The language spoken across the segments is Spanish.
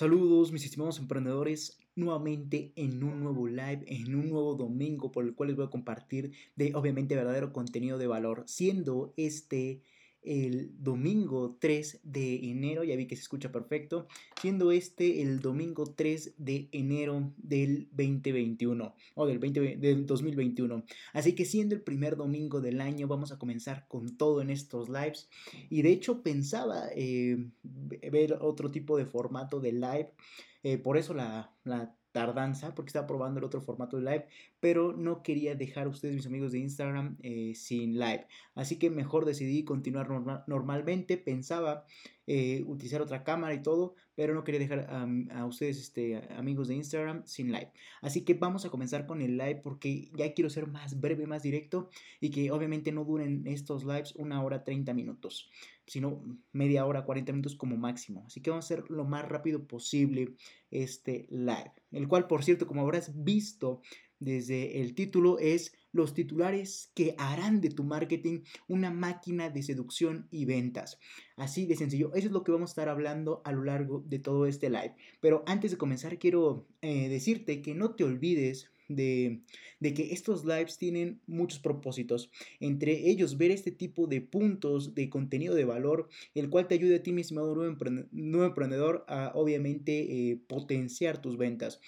Saludos mis estimados emprendedores, nuevamente en un nuevo live, en un nuevo domingo por el cual les voy a compartir de obviamente verdadero contenido de valor, siendo este el domingo 3 de enero, ya vi que se escucha perfecto, siendo este el domingo 3 de enero del 2021 o del, 20, del 2021. Así que siendo el primer domingo del año, vamos a comenzar con todo en estos lives. Y de hecho pensaba eh, ver otro tipo de formato de live, eh, por eso la, la tardanza porque estaba probando el otro formato de live, pero no quería dejar a ustedes, mis amigos de Instagram, eh, sin live. Así que mejor decidí continuar normalmente. Pensaba eh, utilizar otra cámara y todo, pero no quería dejar a, ustedes, este, amigos de Instagram, sin live. Así que vamos a comenzar con el live porque ya quiero ser más breve, más directo y que obviamente no duren estos lives una hora 30 minutos, sino media hora, 40 minutos como máximo. Así que vamos a hacer lo más rápido posible este live, el cual, por cierto, como habrás visto, desde el título es los titulares que harán de tu marketing una máquina de seducción y ventas. Así de sencillo, eso es lo que vamos a estar hablando a lo largo de todo este live. Pero antes de comenzar quiero eh, decirte que no te olvides de, que estos lives tienen muchos propósitos. Entre ellos, ver este tipo de puntos de contenido de valor, el cual te ayude a ti, mi estimado nuevo, emprendedor, a obviamente eh, potenciar tus ventas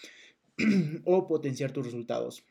o potenciar tus resultados.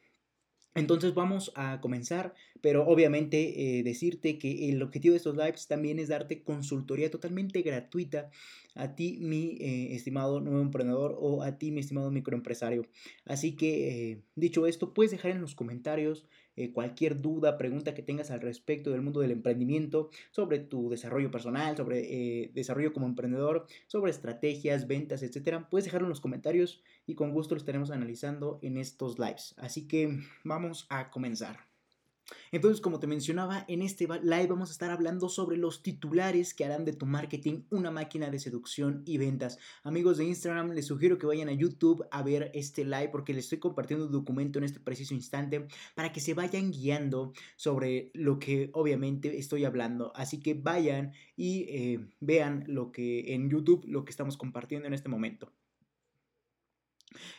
Entonces vamos a comenzar, pero obviamente eh, decirte que el objetivo de estos lives también es darte consultoría totalmente gratuita a ti, mi eh, estimado nuevo emprendedor, o a ti, mi estimado microempresario. Así que, eh, dicho esto, puedes dejar en los comentarios eh, cualquier duda, pregunta que tengas al respecto del mundo del emprendimiento, sobre tu desarrollo personal, sobre desarrollo como emprendedor, sobre estrategias, ventas, etcétera. Puedes dejarlo en los comentarios y con gusto lo estaremos analizando en estos lives. Así que vamos a comenzar. Entonces, como te mencionaba, en este live vamos a estar hablando sobre los titulares que harán de tu marketing una máquina de seducción y ventas. Amigos de Instagram, les sugiero que vayan a YouTube a ver este live porque les estoy compartiendo un documento en este preciso instante para que se vayan guiando sobre lo que obviamente estoy hablando. Así que vayan y eh, vean lo que en YouTube, lo que estamos compartiendo en este momento.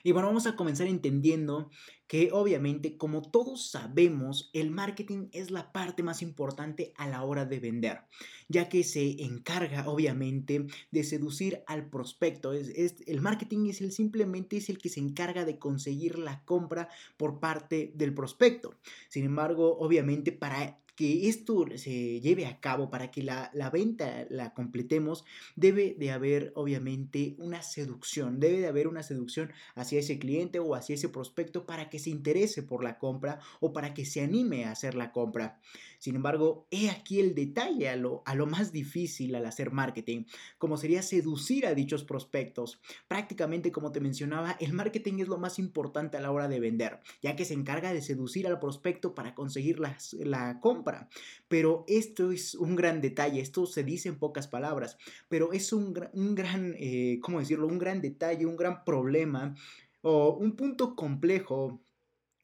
Y bueno, vamos a comenzar entendiendo que obviamente, como todos sabemos, el marketing es la parte más importante a la hora de vender, ya que se encarga obviamente de seducir al prospecto. Es, el marketing es el simplemente es el que se encarga de conseguir la compra por parte del prospecto. Sin embargo, obviamente para que esto se lleve a cabo, para que la, venta la completemos, debe de haber obviamente una seducción, debe de haber una seducción hacia ese cliente o hacia ese prospecto para que se interese por la compra o para que se anime a hacer la compra. Sin embargo, he aquí el detalle a lo, más difícil al hacer marketing, como sería seducir a dichos prospectos. Prácticamente, como te mencionaba, el marketing es lo más importante a la hora de vender, ya que se encarga de seducir al prospecto para conseguir la, compra. Pero esto es un gran detalle, esto se dice en pocas palabras, pero es un gran, eh, ¿cómo decirlo? Un gran detalle, un gran problema o un punto complejo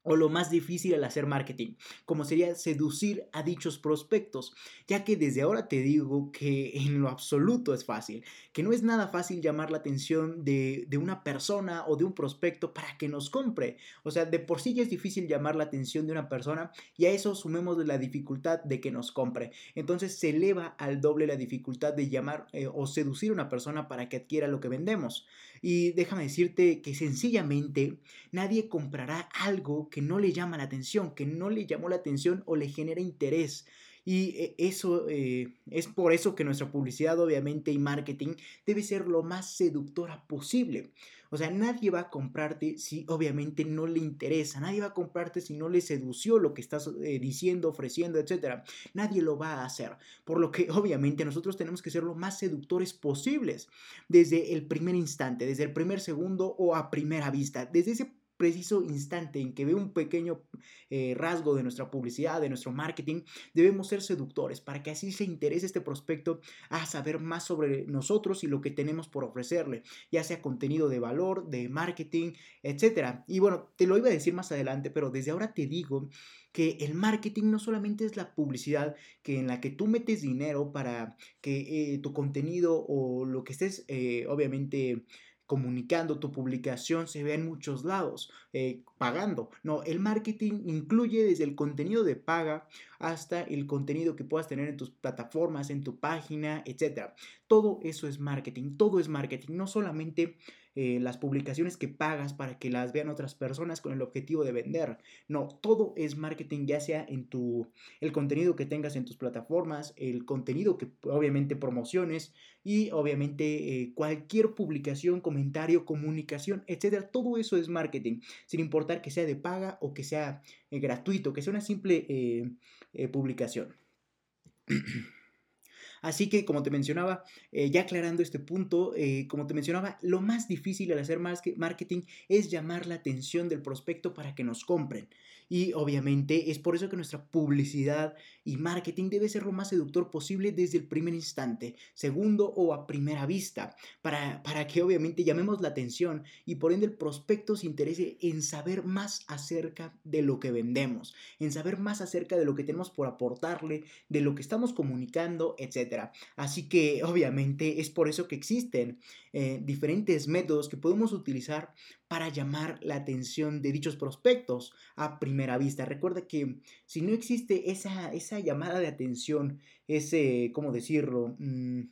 o lo más difícil al hacer marketing, como sería seducir a dichos prospectos, ya que desde ahora te digo que en lo absoluto es fácil, que no es nada fácil llamar la atención de, de, una persona o de un prospecto para que nos compre. O sea, de por sí ya es difícil llamar la atención de una persona y a eso sumemos la dificultad de que nos compre. Entonces se eleva al doble la dificultad de llamar eh, o seducir a una persona para que adquiera lo que vendemos. Y déjame decirte que sencillamente nadie comprará algo que no le llama la atención, que no le llamó la atención o le genera interés. Y eh, eso eh, es por eso que nuestra publicidad, obviamente, y marketing debe ser lo más seductora posible. O sea, nadie va a comprarte si obviamente no le interesa, nadie va a comprarte si no le sedució lo que estás eh, diciendo, ofreciendo, etc. Nadie lo va a hacer. Por lo que obviamente nosotros tenemos que ser lo más seductores posibles desde el primer instante, desde el primer segundo o a primera vista, desde ese preciso instante en que ve un pequeño eh, rasgo de nuestra publicidad, de nuestro marketing, debemos ser seductores para que así se interese este prospecto a saber más sobre nosotros y lo que tenemos por ofrecerle, ya sea contenido de valor, de marketing, etc. Y bueno, te lo iba a decir más adelante, pero desde ahora te digo que el marketing no solamente es la publicidad que en la que tú metes dinero para que eh, tu contenido o lo que estés eh, obviamente comunicando, tu publicación se vea en muchos lados, eh, pagando. No, el marketing incluye desde el contenido de paga hasta el contenido que puedas tener en tus plataformas, en tu página, etc. Todo eso es marketing, todo es marketing, no solamente eh, las publicaciones que pagas para que las vean otras personas con el objetivo de vender. No, todo es marketing, ya sea en tu, el contenido que tengas en tus plataformas, el contenido que obviamente promociones y obviamente eh, cualquier publicación, comentario, comunicación, etcétera. Todo eso es marketing, sin importar que sea de paga o que sea eh, gratuito, que sea una simple publicación. Así que, como te mencionaba, eh, ya aclarando este punto, eh, como te mencionaba, lo más difícil al hacer marketing es llamar la atención del prospecto para que nos compren. Y obviamente es por eso que nuestra publicidad y marketing debe ser lo más seductor posible desde el primer instante, segundo o a primera vista, para, para que obviamente llamemos la atención y por ende el prospecto se interese en saber más acerca de lo que vendemos, en saber más acerca de lo que tenemos por aportarle, de lo que estamos comunicando, etc. Así que obviamente es por eso que existen eh, diferentes métodos que podemos utilizar para llamar la atención de dichos prospectos a primera vista. Recuerda que si no existe esa, esa llamada de atención, ese, ¿cómo decirlo? Mm,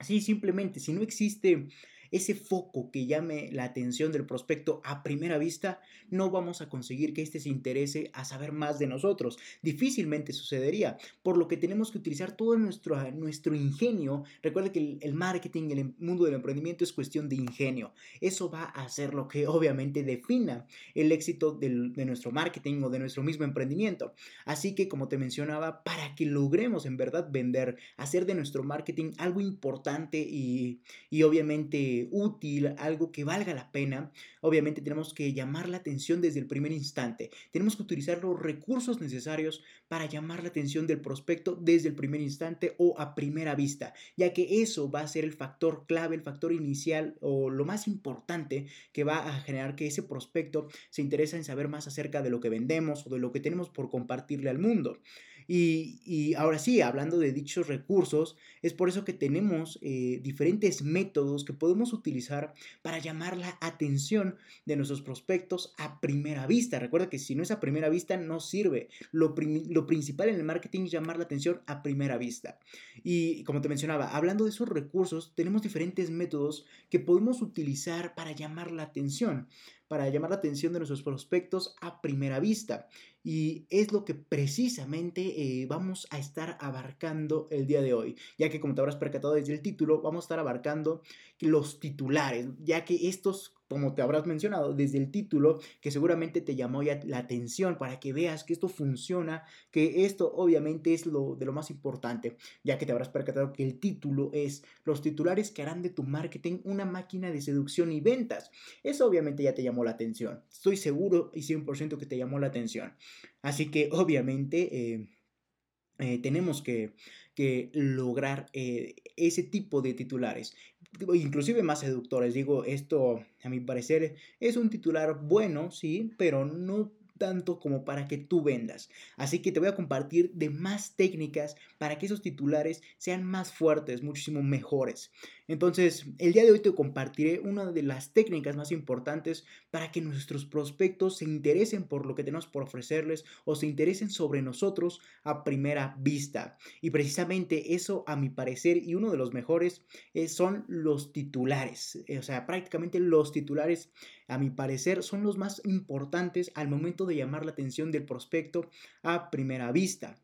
sí, simplemente, si no existe ese foco que llame la atención del prospecto a primera vista, no vamos a conseguir que éste se interese a saber más de nosotros. Difícilmente sucedería, por lo que tenemos que utilizar todo nuestro, nuestro ingenio. Recuerda que el, marketing, el em, mundo del emprendimiento es cuestión de ingenio. Eso va a ser lo que obviamente defina el éxito de nuestro marketing o de nuestro mismo emprendimiento. Así que, como te mencionaba, para que logremos en verdad vender, hacer de nuestro marketing algo importante y, y obviamente útil, algo que valga la pena, obviamente tenemos que llamar la atención desde el primer instante. Tenemos que utilizar los recursos necesarios para llamar la atención del prospecto desde el primer instante o a primera vista, ya que eso va a ser el factor clave, el factor inicial o lo más importante que va a generar que ese prospecto se interese en saber más acerca de lo que vendemos o de lo que tenemos por compartirle al mundo. Y, ahora sí, hablando de dichos recursos, es por eso que tenemos eh, diferentes métodos que podemos utilizar para llamar la atención de nuestros prospectos a primera vista. Recuerda que si no es a primera vista, no sirve. Lo, lo principal en el marketing es llamar la atención a primera vista. Y como te mencionaba, hablando de esos recursos, tenemos diferentes métodos que podemos utilizar para llamar la atención para llamar la atención de nuestros prospectos a primera vista. Y es lo que precisamente eh, vamos a estar abarcando el día de hoy, ya que como te habrás percatado desde el título, vamos a estar abarcando los titulares, ya que estos como te habrás mencionado desde el título, que seguramente te llamó ya la atención para que veas que esto funciona, que esto obviamente es lo de lo más importante, ya que te habrás percatado que el título es los titulares que harán de tu marketing una máquina de seducción y ventas. Eso obviamente ya te llamó la atención. Estoy seguro y 100% que te llamó la atención. Así que obviamente... Eh, eh, tenemos que, lograr eh, ese tipo de titulares, inclusive más seductores. Digo, esto a mi parecer es un titular bueno, sí, pero no tanto como para que tú vendas. Así que te voy a compartir de más técnicas para que esos titulares sean más fuertes, muchísimo mejores. Entonces, el día de hoy te compartiré una de las técnicas más importantes para que nuestros prospectos se interesen por lo que tenemos por ofrecerles o se interesen sobre nosotros a primera vista. Y precisamente eso, a mi parecer, y uno de los mejores, eh, son los titulares. O sea, prácticamente los titulares, a mi parecer, son los más importantes al momento de llamar la atención del prospecto a primera vista.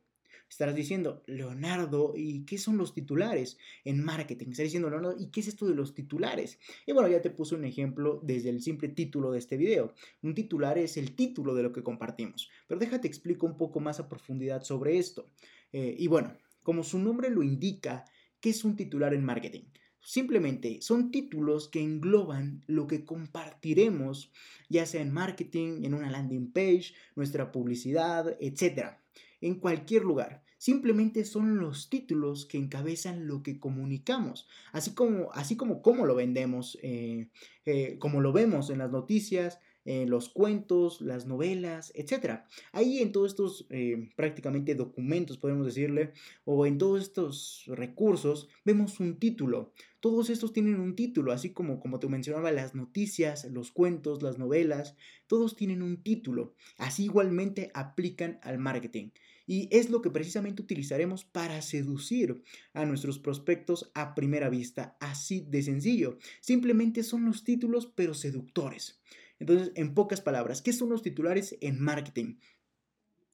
Estarás diciendo, Leonardo, ¿y qué son los titulares en marketing? Estarás diciendo, Leonardo, ¿y qué es esto de los titulares? Y bueno, ya te puse un ejemplo desde el simple título de este video. Un titular es el título de lo que compartimos. Pero déjate explico un poco más a profundidad sobre esto. Eh, y bueno, como su nombre lo indica, ¿qué es un titular en marketing? Simplemente son títulos que engloban lo que compartiremos, ya sea en marketing, en una landing page, nuestra publicidad, etc en cualquier lugar. Simplemente son los títulos que encabezan lo que comunicamos, así como, así como cómo lo vendemos, eh, eh, como lo vemos en las noticias, eh, los cuentos, las novelas, etc. Ahí en todos estos eh, prácticamente documentos, podemos decirle, o en todos estos recursos, vemos un título. Todos estos tienen un título, así como, como te mencionaba, las noticias, los cuentos, las novelas, todos tienen un título. Así igualmente aplican al marketing. Y es lo que precisamente utilizaremos para seducir a nuestros prospectos a primera vista, así de sencillo. Simplemente son los títulos, pero seductores. Entonces, en pocas palabras, ¿qué son los titulares en marketing?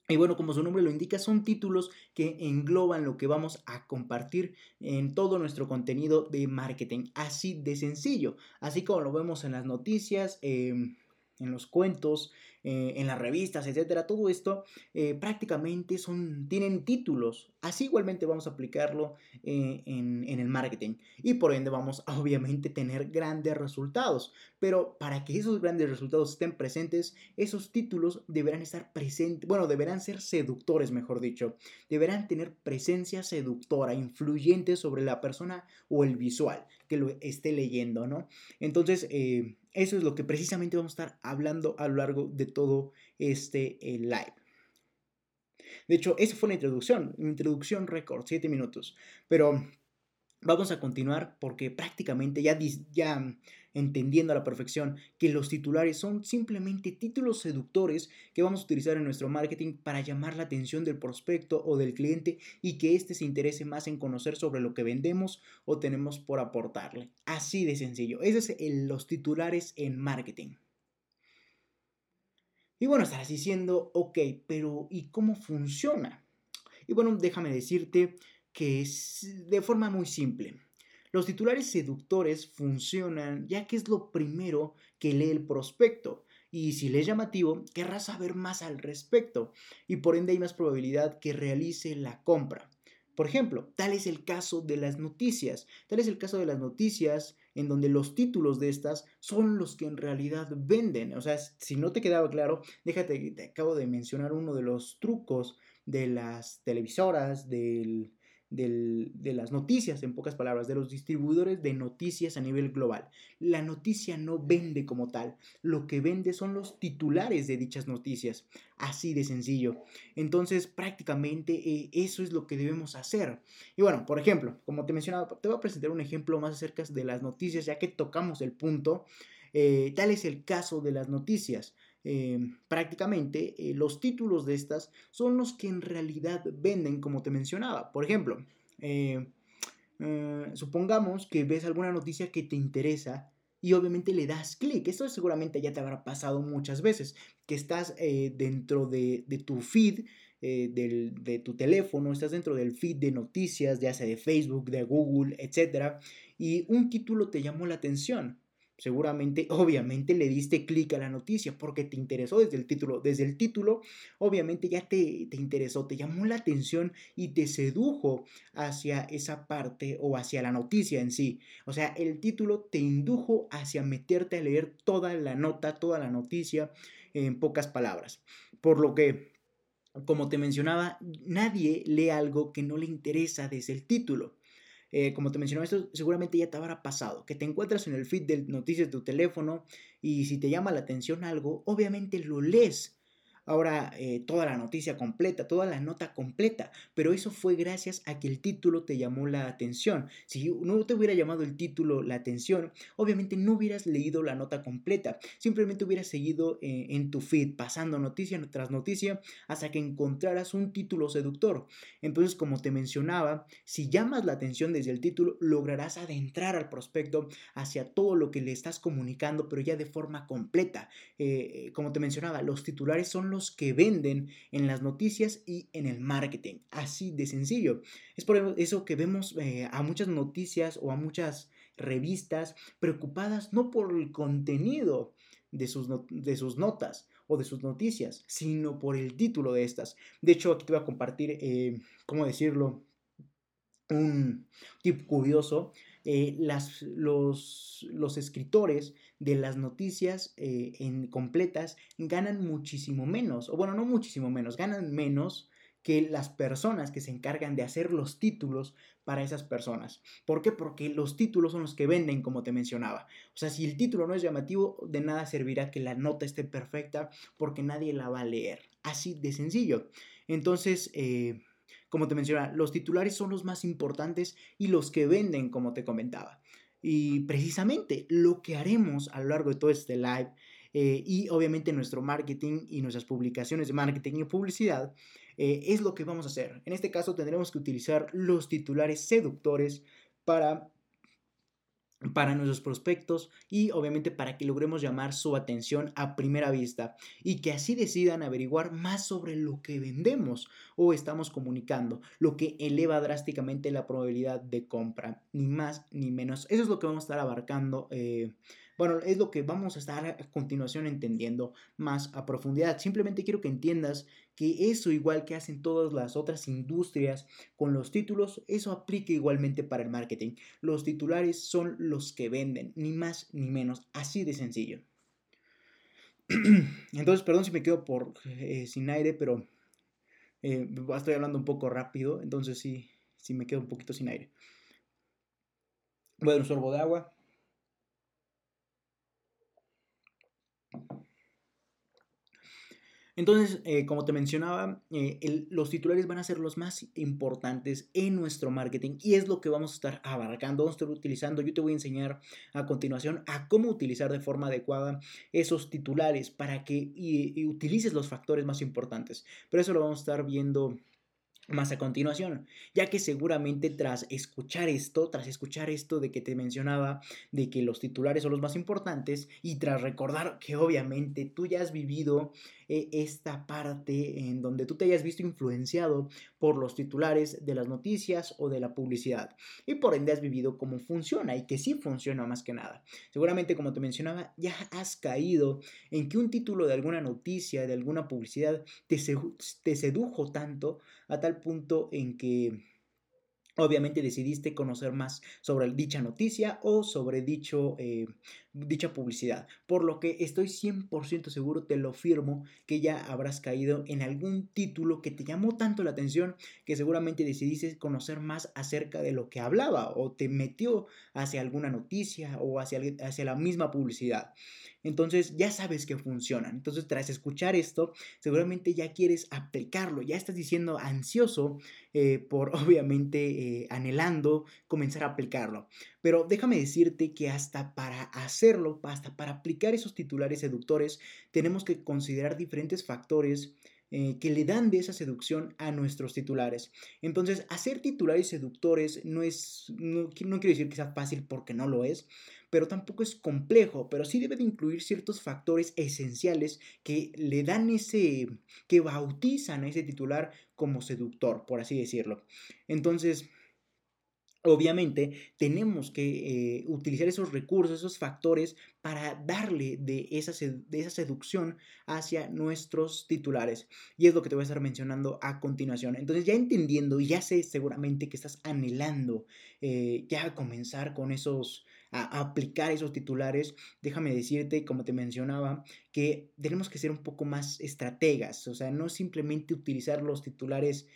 Y bueno, como su nombre lo indica, son títulos que engloban lo que vamos a compartir en todo nuestro contenido de marketing. Así de sencillo. Así como lo vemos en las noticias, em, en los cuentos, eh, en las revistas, etcétera, todo esto eh, prácticamente son, tienen títulos. Así igualmente vamos a aplicarlo eh, en, en, el marketing y por ende vamos a obviamente tener grandes resultados. Pero para que esos grandes resultados estén presentes, esos títulos deberán estar presentes, bueno, deberán ser seductores, mejor dicho. Deberán tener presencia seductora, influyente sobre la persona o el visual que lo esté leyendo, ¿no? Entonces, eso es lo que precisamente vamos a estar hablando a lo largo de todo este eh, live. De hecho, esa fue la introducción, introducción récord, 7 minutos. Pero vamos a continuar porque prácticamente ya, ya entendiendo a la perfección que los titulares son simplemente títulos seductores que vamos a utilizar en nuestro marketing para llamar la atención del prospecto o del cliente y que éste se interese más en conocer sobre lo que vendemos o tenemos por aportarle. Así de sencillo. Esos son los titulares en marketing. Y bueno, estarás diciendo, ok, pero ¿y cómo funciona? Y bueno, déjame decirte que es de forma muy simple. Los titulares seductores funcionan ya que es lo primero que lee el prospecto y si le es llamativo, querrá saber más al respecto y por ende hay más probabilidad que realice la compra. Por ejemplo, tal es el caso de las noticias. Tal es el caso de las noticias en donde los títulos de estas son los que en realidad venden. O sea, si no te quedaba claro, déjate, te acabo de mencionar uno de los trucos de las televisoras, del, de las noticias, en pocas palabras, de los distribuidores de noticias a nivel global. La noticia no vende como tal, lo que vende son los titulares de dichas noticias, así de sencillo. Entonces, prácticamente eh, eso es lo que debemos hacer. Y bueno, por ejemplo, como te mencionaba, te voy a presentar un ejemplo más acerca de las noticias, ya que tocamos el punto. Eh, tal es el caso de las noticias. Em, prácticamente eh, los títulos de estas son los que en realidad venden, como te mencionaba. Por ejemplo, eh, eh, supongamos que ves alguna noticia que te interesa y obviamente le das clic. Esto seguramente ya te habrá pasado muchas veces, que estás dentro de, tu feed. de tu teléfono, estás dentro del feed de noticias, ya sea de Facebook, de Google, etc. Y un título te llamó la atención seguramente, obviamente le diste clic a la noticia porque te interesó desde el título. Desde el título, obviamente ya te, te, interesó, te llamó la atención y te sedujo hacia esa parte o hacia la noticia en sí. O sea, el título te indujo hacia meterte a leer toda la nota, toda la noticia en pocas palabras. Por lo que... Como te mencionaba, nadie lee algo que no le interesa desde el título. Eh, como te mencionaba, esto seguramente ya te habrá pasado, que te encuentras en el feed de noticias de tu teléfono y si te llama la atención algo, obviamente lo lees ahora eh, toda la noticia completa, toda la nota completa, pero eso fue gracias a que el título te llamó la atención. Si no te hubiera llamado el título la atención, obviamente no hubieras leído la nota completa, simplemente hubieras seguido eh, en tu feed pasando noticia tras noticia hasta que encontraras un título seductor. Entonces, como te mencionaba, si llamas la atención desde el título, lograrás adentrar al prospecto hacia todo lo que le estás comunicando, pero ya de forma completa. Eh, como te mencionaba, los titulares son los que venden en las noticias y en el marketing. Así de sencillo. Es por eso que vemos eh, a muchas noticias o a muchas revistas preocupadas no por el contenido de sus, de sus notas o de sus noticias, sino por el título de estas. De hecho, aquí te voy a compartir, eh, ¿cómo decirlo? Un tip curioso. Eh, las, los, los escritores de las noticias eh, en completas ganan muchísimo menos, o bueno, no muchísimo menos, ganan menos que las personas que se encargan de hacer los títulos para esas personas. ¿Por qué? Porque los títulos son los que venden, como te mencionaba. O sea, si el título no es llamativo, de nada servirá que la nota esté perfecta porque nadie la va a leer. Así de sencillo. Entonces, eh, como te mencionaba, los titulares son los más importantes y los que venden, como te comentaba. Y precisamente lo que haremos a lo largo de todo este live eh, y obviamente nuestro marketing y nuestras publicaciones de marketing y publicidad eh, es lo que vamos a hacer. En este caso tendremos que utilizar los titulares seductores para para nuestros prospectos y obviamente para que logremos llamar su atención a primera vista y que así decidan averiguar más sobre lo que vendemos o estamos comunicando, lo que eleva drásticamente la probabilidad de compra, ni más ni menos. Eso es lo que vamos a estar abarcando. Eh, bueno, es lo que vamos a estar a continuación entendiendo más a profundidad. Simplemente quiero que entiendas que eso, igual que hacen todas las otras industrias con los títulos, eso aplica igualmente para el marketing. Los titulares son los que venden, ni más ni menos, así de sencillo. Entonces, perdón si me quedo por eh, sin aire, pero eh, estoy hablando un poco rápido, entonces sí, sí me quedo un poquito sin aire. Bueno, un sorbo de agua. Entonces, eh, como te mencionaba, eh, los titulares van a ser los más importantes en nuestro marketing y es lo que vamos a estar abarcando, vamos a estar utilizando. Yo te voy a enseñar a continuación a cómo utilizar de forma adecuada esos titulares para que utilices los factores más importantes. Pero eso lo vamos a estar viendo más a continuación, ya que seguramente tras escuchar esto, tras escuchar esto de que te mencionaba, de que los titulares son los más importantes, y tras recordar que obviamente tú ya has vivido eh, esta parte en donde tú te hayas visto influenciado por los titulares de las noticias o de la publicidad, y por ende has vivido cómo funciona y que sí funciona más que nada. Seguramente, como te mencionaba, ya has caído en que un título de alguna noticia, de alguna publicidad, te, sedujo tanto a tal punto en que obviamente decidiste conocer más sobre dicha noticia o sobre dicho, eh, dicha publicidad. Por lo que estoy 100% seguro, te lo firmo, que ya habrás caído en algún título que te llamó tanto la atención que seguramente decidiste conocer más acerca de lo que hablaba o te metió hacia alguna noticia o hacia, hacia la misma publicidad. Entonces ya sabes que funcionan. Entonces tras escuchar esto, seguramente ya quieres aplicarlo, ya estás diciendo ansioso eh, por obviamente eh, anhelando comenzar a aplicarlo. Pero déjame decirte que hasta para hacerlo, hasta para aplicar esos titulares seductores, tenemos que considerar diferentes factores eh, que le dan de esa seducción a nuestros titulares. Entonces, hacer titulares seductores no es, no, no quiero decir que sea fácil porque no lo es, pero tampoco es complejo, pero sí debe de incluir ciertos factores esenciales que le dan ese, que bautizan a ese titular como seductor, por así decirlo. Entonces, Obviamente tenemos que eh, utilizar esos recursos, esos factores para darle de esa, de esa, seducción hacia nuestros titulares. Y es lo que te voy a estar mencionando a continuación. Entonces ya entendiendo, ya sé seguramente que estás anhelando eh, ya comenzar con esos, a, aplicar esos titulares, déjame decirte, como te mencionaba, que tenemos que ser un poco más estrategas, o sea, no simplemente utilizar los titulares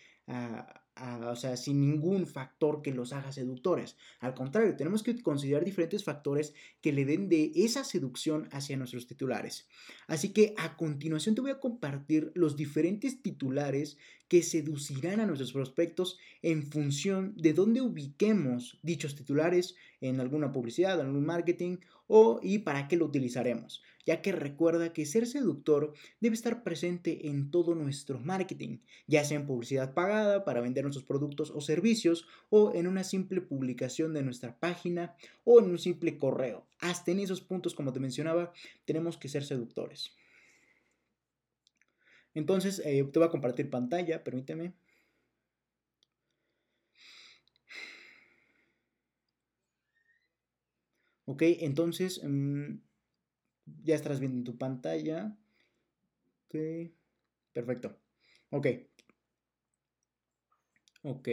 o sea, sin ningún factor que los haga seductores. Al contrario, tenemos que considerar diferentes factores que le den de esa seducción hacia nuestros titulares. Así que a continuación te voy a compartir los diferentes titulares que seducirán a nuestros prospectos en función de dónde ubiquemos dichos titulares en alguna publicidad, en algún marketing o y para qué lo utilizaremos, ya que recuerda que ser seductor debe estar presente en todo nuestro marketing, ya sea en publicidad pagada para vender nuestros productos o servicios o en una simple publicación de nuestra página o en un simple correo. Hasta en esos puntos, como te mencionaba, tenemos que ser seductores. Entonces, eh, te voy a compartir pantalla, permíteme. Ok, entonces mm, ya estarás viendo en tu pantalla. Perfecto. Ok. Ok.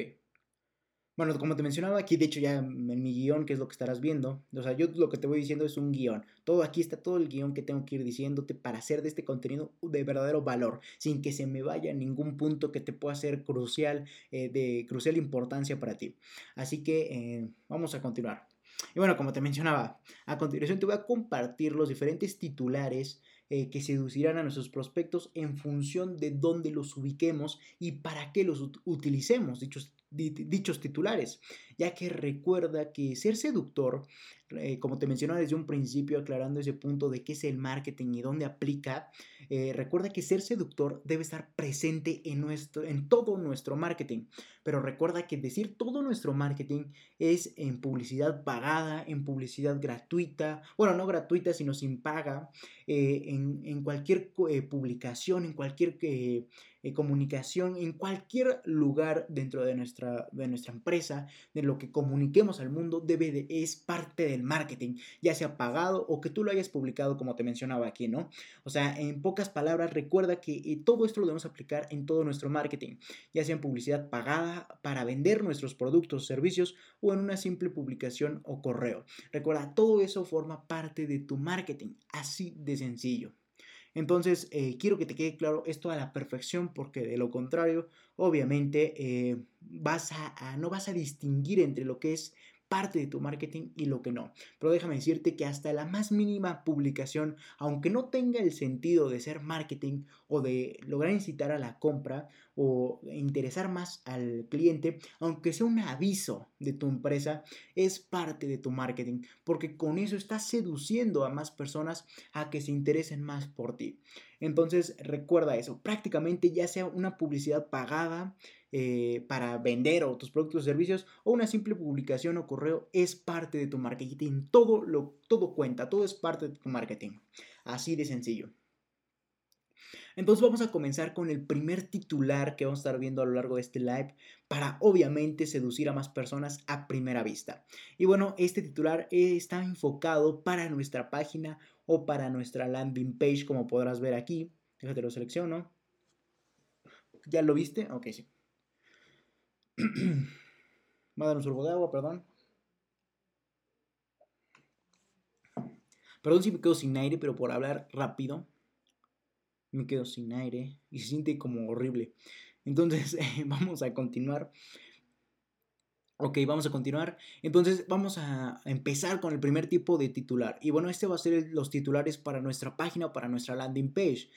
Bueno, como te mencionaba aquí, de hecho ya en mi guion, que es lo que estarás viendo, o sea, yo lo que te voy diciendo es un guion. Todo aquí está todo el guion que tengo que ir diciéndote para hacer de este contenido de verdadero valor, sin que se me vaya ningún punto que te pueda ser crucial, eh, de crucial importancia para ti. Así que eh, vamos a continuar. Y bueno, como te mencionaba, a continuación te voy a compartir los diferentes titulares eh, que seducirán a nuestros prospectos en función de dónde los ubiquemos y para qué los utilicemos, dichos dichos titulares, ya que recuerda que ser seductor, eh, como te mencionaba desde un principio, aclarando ese punto de qué es el marketing y dónde aplica, eh, recuerda que ser seductor debe estar presente en, nuestro, en todo nuestro marketing, pero recuerda que decir todo nuestro marketing es en publicidad pagada, en publicidad gratuita, bueno, no gratuita, sino sin paga, eh, en, en, cualquier publicación, en cualquier comunicación en cualquier lugar dentro de nuestra, de nuestra empresa, de lo que comuniquemos al mundo, debe de, es parte marketing, ya sea pagado o que tú lo hayas publicado como te mencionaba aquí, ¿no? O sea, en pocas palabras, recuerda que eh, todo esto lo debemos aplicar en todo nuestro marketing, ya sea en publicidad pagada para vender nuestros productos servicios o en una simple publicación o correo. Recuerda, todo eso forma parte de tu marketing, así de sencillo. Entonces, eh, quiero que te quede claro esto a la perfección porque de lo contrario, obviamente, eh, vas a, no vas a distinguir entre lo que es parte de tu marketing y lo que no. Pero déjame decirte que hasta la más mínima publicación, aunque no tenga el sentido de ser marketing o de lograr incitar a la compra o interesar más al cliente, aunque sea un aviso de tu empresa, es parte de tu marketing, porque con eso estás seduciendo a más personas a que se interesen más por ti. Entonces recuerda eso, prácticamente ya sea una publicidad pagada, eh, para vender o tus productos o servicios o una simple publicación o correo es parte de tu marketing. Todo, lo, todo cuenta, todo es parte de tu marketing. Así de sencillo. Entonces vamos a comenzar con el primer titular que vamos a estar viendo a lo largo de este live para obviamente seducir a más personas a primera vista. Y bueno, este titular está enfocado para nuestra página o para nuestra landing page como podrás ver aquí. Déjate lo selecciono. ¿Ya lo viste? Ok, sí. Va a dar un sorbo de agua, perdón. Perdón si me quedo sin aire, pero por hablar rápido me quedo sin aire y se siente como horrible. Entonces, vamos a continuar. Ok, vamos a continuar. Entonces, vamos a empezar con el primer tipo de titular. Y bueno, este va a ser los titulares para nuestra página para nuestra landing page.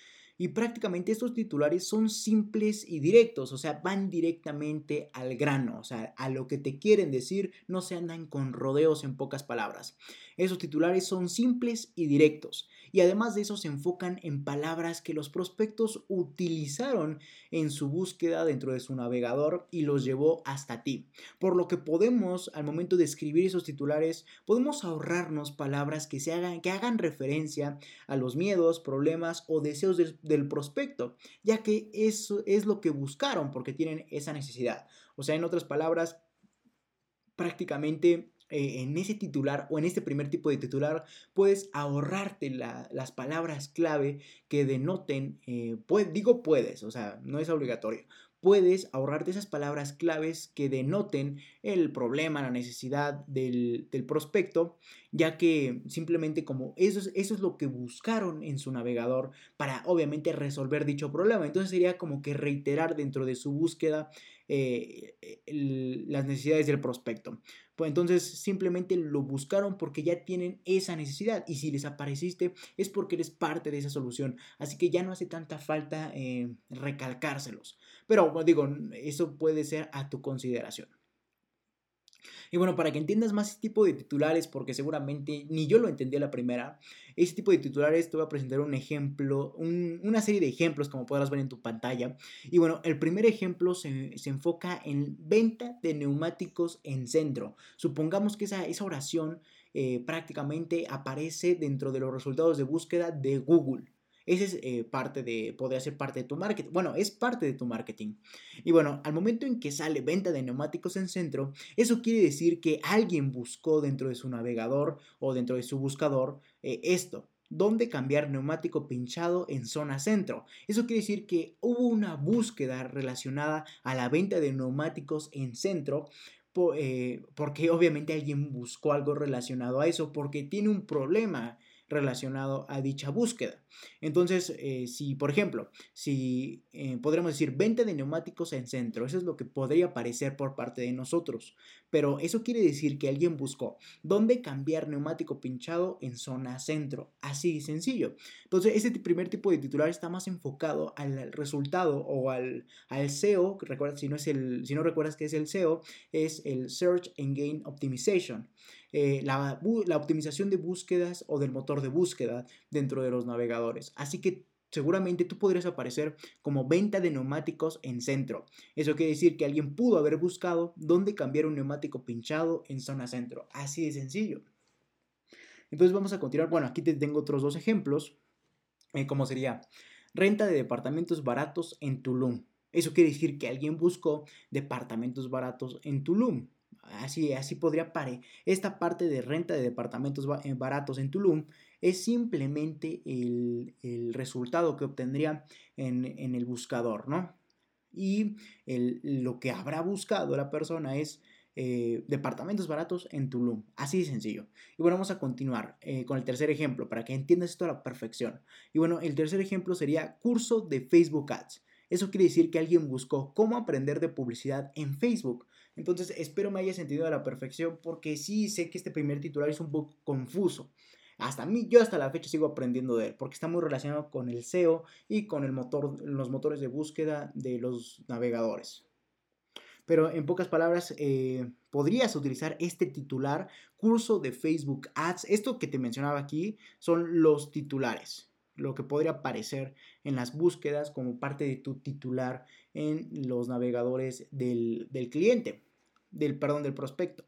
Y prácticamente estos titulares son simples y directos, o sea, van directamente al grano, o sea, a lo que te quieren decir, no se andan con rodeos en pocas palabras. Esos titulares son simples y directos y además de eso se enfocan en palabras que los prospectos utilizaron en su búsqueda dentro de su navegador y los llevó hasta ti. Por lo que podemos, al momento de escribir esos titulares, podemos ahorrarnos palabras que, se hagan, que hagan referencia a los miedos, problemas o deseos del, del prospecto, ya que eso es lo que buscaron porque tienen esa necesidad. O sea, en otras palabras, prácticamente eh, en ese titular o en este primer tipo de titular puedes ahorrarte las palabras clave que denoten, eh, digo puedes, o sea, no es obligatorio, puedes ahorrarte esas palabras claves que denoten el problema, la necesidad del, prospecto, ya que simplemente como eso es, eso es lo que buscaron en su navegador para obviamente resolver dicho problema. Entonces sería como que reiterar dentro de su búsqueda eh, las necesidades del prospecto. Pues entonces simplemente lo buscaron porque ya tienen esa necesidad y si les apareciste es porque eres parte de esa solución. Así que ya no hace tanta falta eh, recalcárselos. Pero digo, eso puede ser a tu consideración. Y bueno, para que entiendas más este tipo de titulares, porque seguramente ni yo lo entendí a la primera, este tipo de titulares te voy a presentar un ejemplo, una serie de ejemplos como podrás ver en tu pantalla. Y bueno, el primer ejemplo se, enfoca en venta de neumáticos en centro. Supongamos que esa, esa oración eh, prácticamente aparece dentro de los resultados de búsqueda de Google. Ese es eh, parte de, podría ser parte de tu marketing. Bueno, es parte de tu marketing. Y bueno, al momento en que sale venta de neumáticos en centro, eso quiere decir que alguien buscó dentro de su navegador o dentro de su buscador eh, esto. ¿Dónde cambiar neumático pinchado en zona centro? Eso quiere decir que hubo una búsqueda relacionada a la venta de neumáticos en centro eh, porque obviamente alguien buscó algo relacionado a eso, porque tiene un problema relacionado a dicha búsqueda. Entonces, eh, si, por ejemplo, si eh, podríamos decir venta de neumáticos en centro, eso es lo que podría aparecer por parte de nosotros. Pero eso quiere decir que alguien buscó dónde cambiar neumático pinchado en zona centro. Así sencillo. Entonces, este primer tipo de titular está más enfocado al resultado o al, al SEO. Si no, es el, si no recuerdas que es el SEO, es el Search Engine Optimization. Eh, la, optimización de búsquedas o del motor de búsqueda dentro de los navegadores. Así que seguramente tú podrías aparecer como venta de neumáticos en centro. Eso quiere decir que alguien pudo haber buscado dónde cambiar un neumático pinchado en zona centro. Así de sencillo. Entonces vamos a continuar. Bueno, aquí te tengo otros dos ejemplos. Eh, como sería renta de departamentos baratos en Tulum. Eso quiere decir que alguien buscó departamentos baratos en Tulum. Así, así podría parecer. Esta parte de renta de departamentos eh, baratos en Tulum es simplemente el, resultado que obtendría en, el buscador, ¿no? Y lo que habrá buscado la persona es eh, departamentos baratos en Tulum. Así de sencillo. Y bueno, vamos a continuar eh, con el tercer ejemplo para que entiendas esto a la perfección. Y bueno, el tercer ejemplo sería curso de Facebook Ads. Eso quiere decir que alguien buscó cómo aprender de publicidad en Facebook. Entonces espero me haya sentido a la perfección porque sí sé que este primer titular es un poco confuso. Hasta mí, yo hasta la fecha sigo aprendiendo de él, porque está muy relacionado con el SEO y con el motor, los motores de búsqueda de los navegadores. Pero en pocas palabras, eh, podrías utilizar este titular, curso de Facebook Ads. Esto que te mencionaba aquí son los titulares, lo que podría aparecer en las búsquedas como parte de tu titular en los navegadores del, del cliente del, perdón, del prospecto.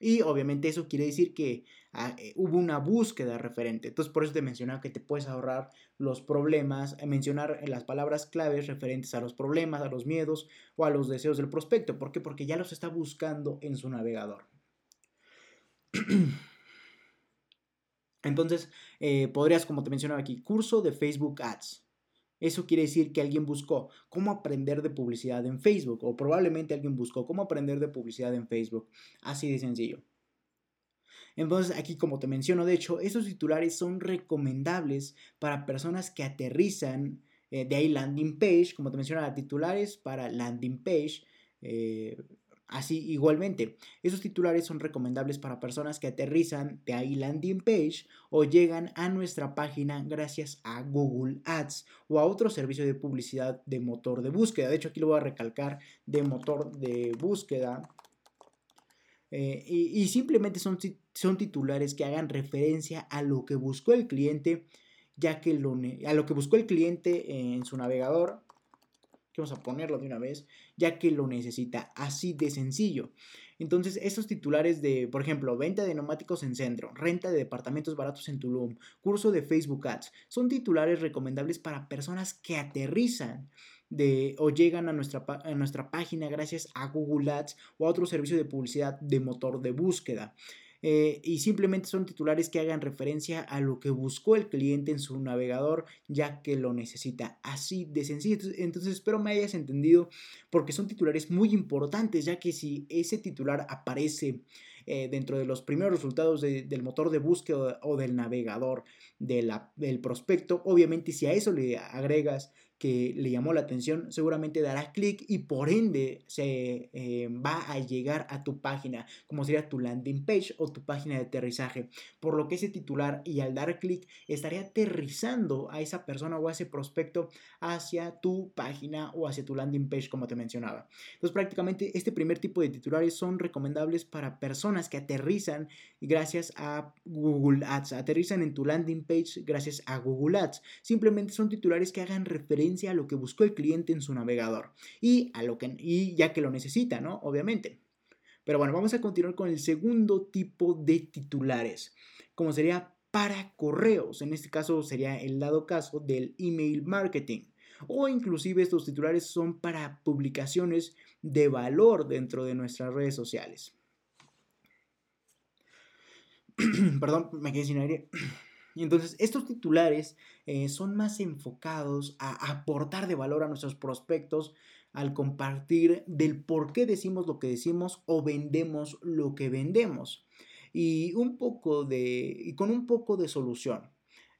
Y obviamente eso quiere decir que ah, eh, hubo una búsqueda referente. Entonces por eso te mencionaba que te puedes ahorrar los problemas, eh, mencionar las palabras claves referentes a los problemas, a los miedos o a los deseos del prospecto. ¿Por qué? Porque ya los está buscando en su navegador. Entonces eh, podrías, como te mencionaba aquí, curso de Facebook Ads. Eso quiere decir que alguien buscó cómo aprender de publicidad en Facebook o probablemente alguien buscó cómo aprender de publicidad en Facebook. Así de sencillo. Entonces aquí como te menciono, de hecho, esos titulares son recomendables para personas que aterrizan eh, de ahí landing page, como te mencionaba, titulares para landing page. Eh, Así, igualmente, esos titulares son recomendables para personas que aterrizan de ahí landing page o llegan a nuestra página gracias a Google Ads o a otro servicio de publicidad de motor de búsqueda. De hecho, aquí lo voy a recalcar de motor de búsqueda. Eh, y, simplemente son, son titulares que hagan referencia a lo que buscó el cliente, ya que lo, a lo que buscó el cliente en su navegador vamos a ponerlo de una vez, ya que lo necesita, así de sencillo. Entonces, estos titulares de, por ejemplo, venta de neumáticos en centro, renta de departamentos baratos en Tulum, curso de Facebook Ads, son titulares recomendables para personas que aterrizan de, o llegan a nuestra, a nuestra página gracias a Google Ads o a otro servicio de publicidad de motor de búsqueda. Eh, y simplemente son titulares que hagan referencia a lo que buscó el cliente en su navegador ya que lo necesita. Así de sencillo. Entonces espero me hayas entendido porque son titulares muy importantes ya que si ese titular aparece eh, dentro de los primeros resultados del motor de búsqueda o del navegador del prospecto, obviamente si a eso le agregas que le llamó la atención, seguramente dará clic y por ende se eh, va a llegar a tu página, como sería tu landing page o tu página de aterrizaje. Por lo que ese titular y al dar clic estaría aterrizando a esa persona o a ese prospecto hacia tu página o hacia tu landing page, como te mencionaba. Entonces, prácticamente este primer tipo de titulares son recomendables para personas que aterrizan gracias a Google Ads, aterrizan en tu landing page gracias a Google Ads. Simplemente son titulares que hagan referencia a lo que buscó el cliente en su navegador y, a lo que, y ya que lo necesita, ¿no? Obviamente. Pero bueno, vamos a continuar con el segundo tipo de titulares, como sería para correos. En este caso sería el dado caso del email marketing. O inclusive estos titulares son para publicaciones de valor dentro de nuestras redes sociales. Perdón, me quedé sin aire. Entonces estos titulares eh, son más enfocados a aportar de valor a nuestros prospectos al compartir del por qué decimos lo que decimos o vendemos lo que vendemos. Y un poco de, y con un poco de solución.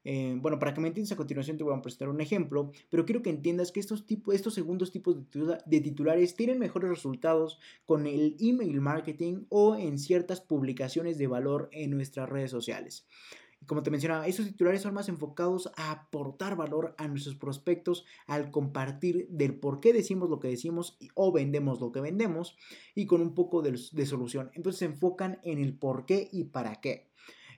Eh, bueno, para que me entiendas a continuación te voy a presentar un ejemplo, pero quiero que entiendas que estos, tipos, estos segundos tipos de titulares tienen mejores resultados con el email marketing o en ciertas publicaciones de valor en nuestras redes sociales. Como te mencionaba, estos titulares son más enfocados a aportar valor a nuestros prospectos al compartir del por qué decimos lo que decimos o vendemos lo que vendemos y con un poco de, de solución. Entonces se enfocan en el por qué y para qué.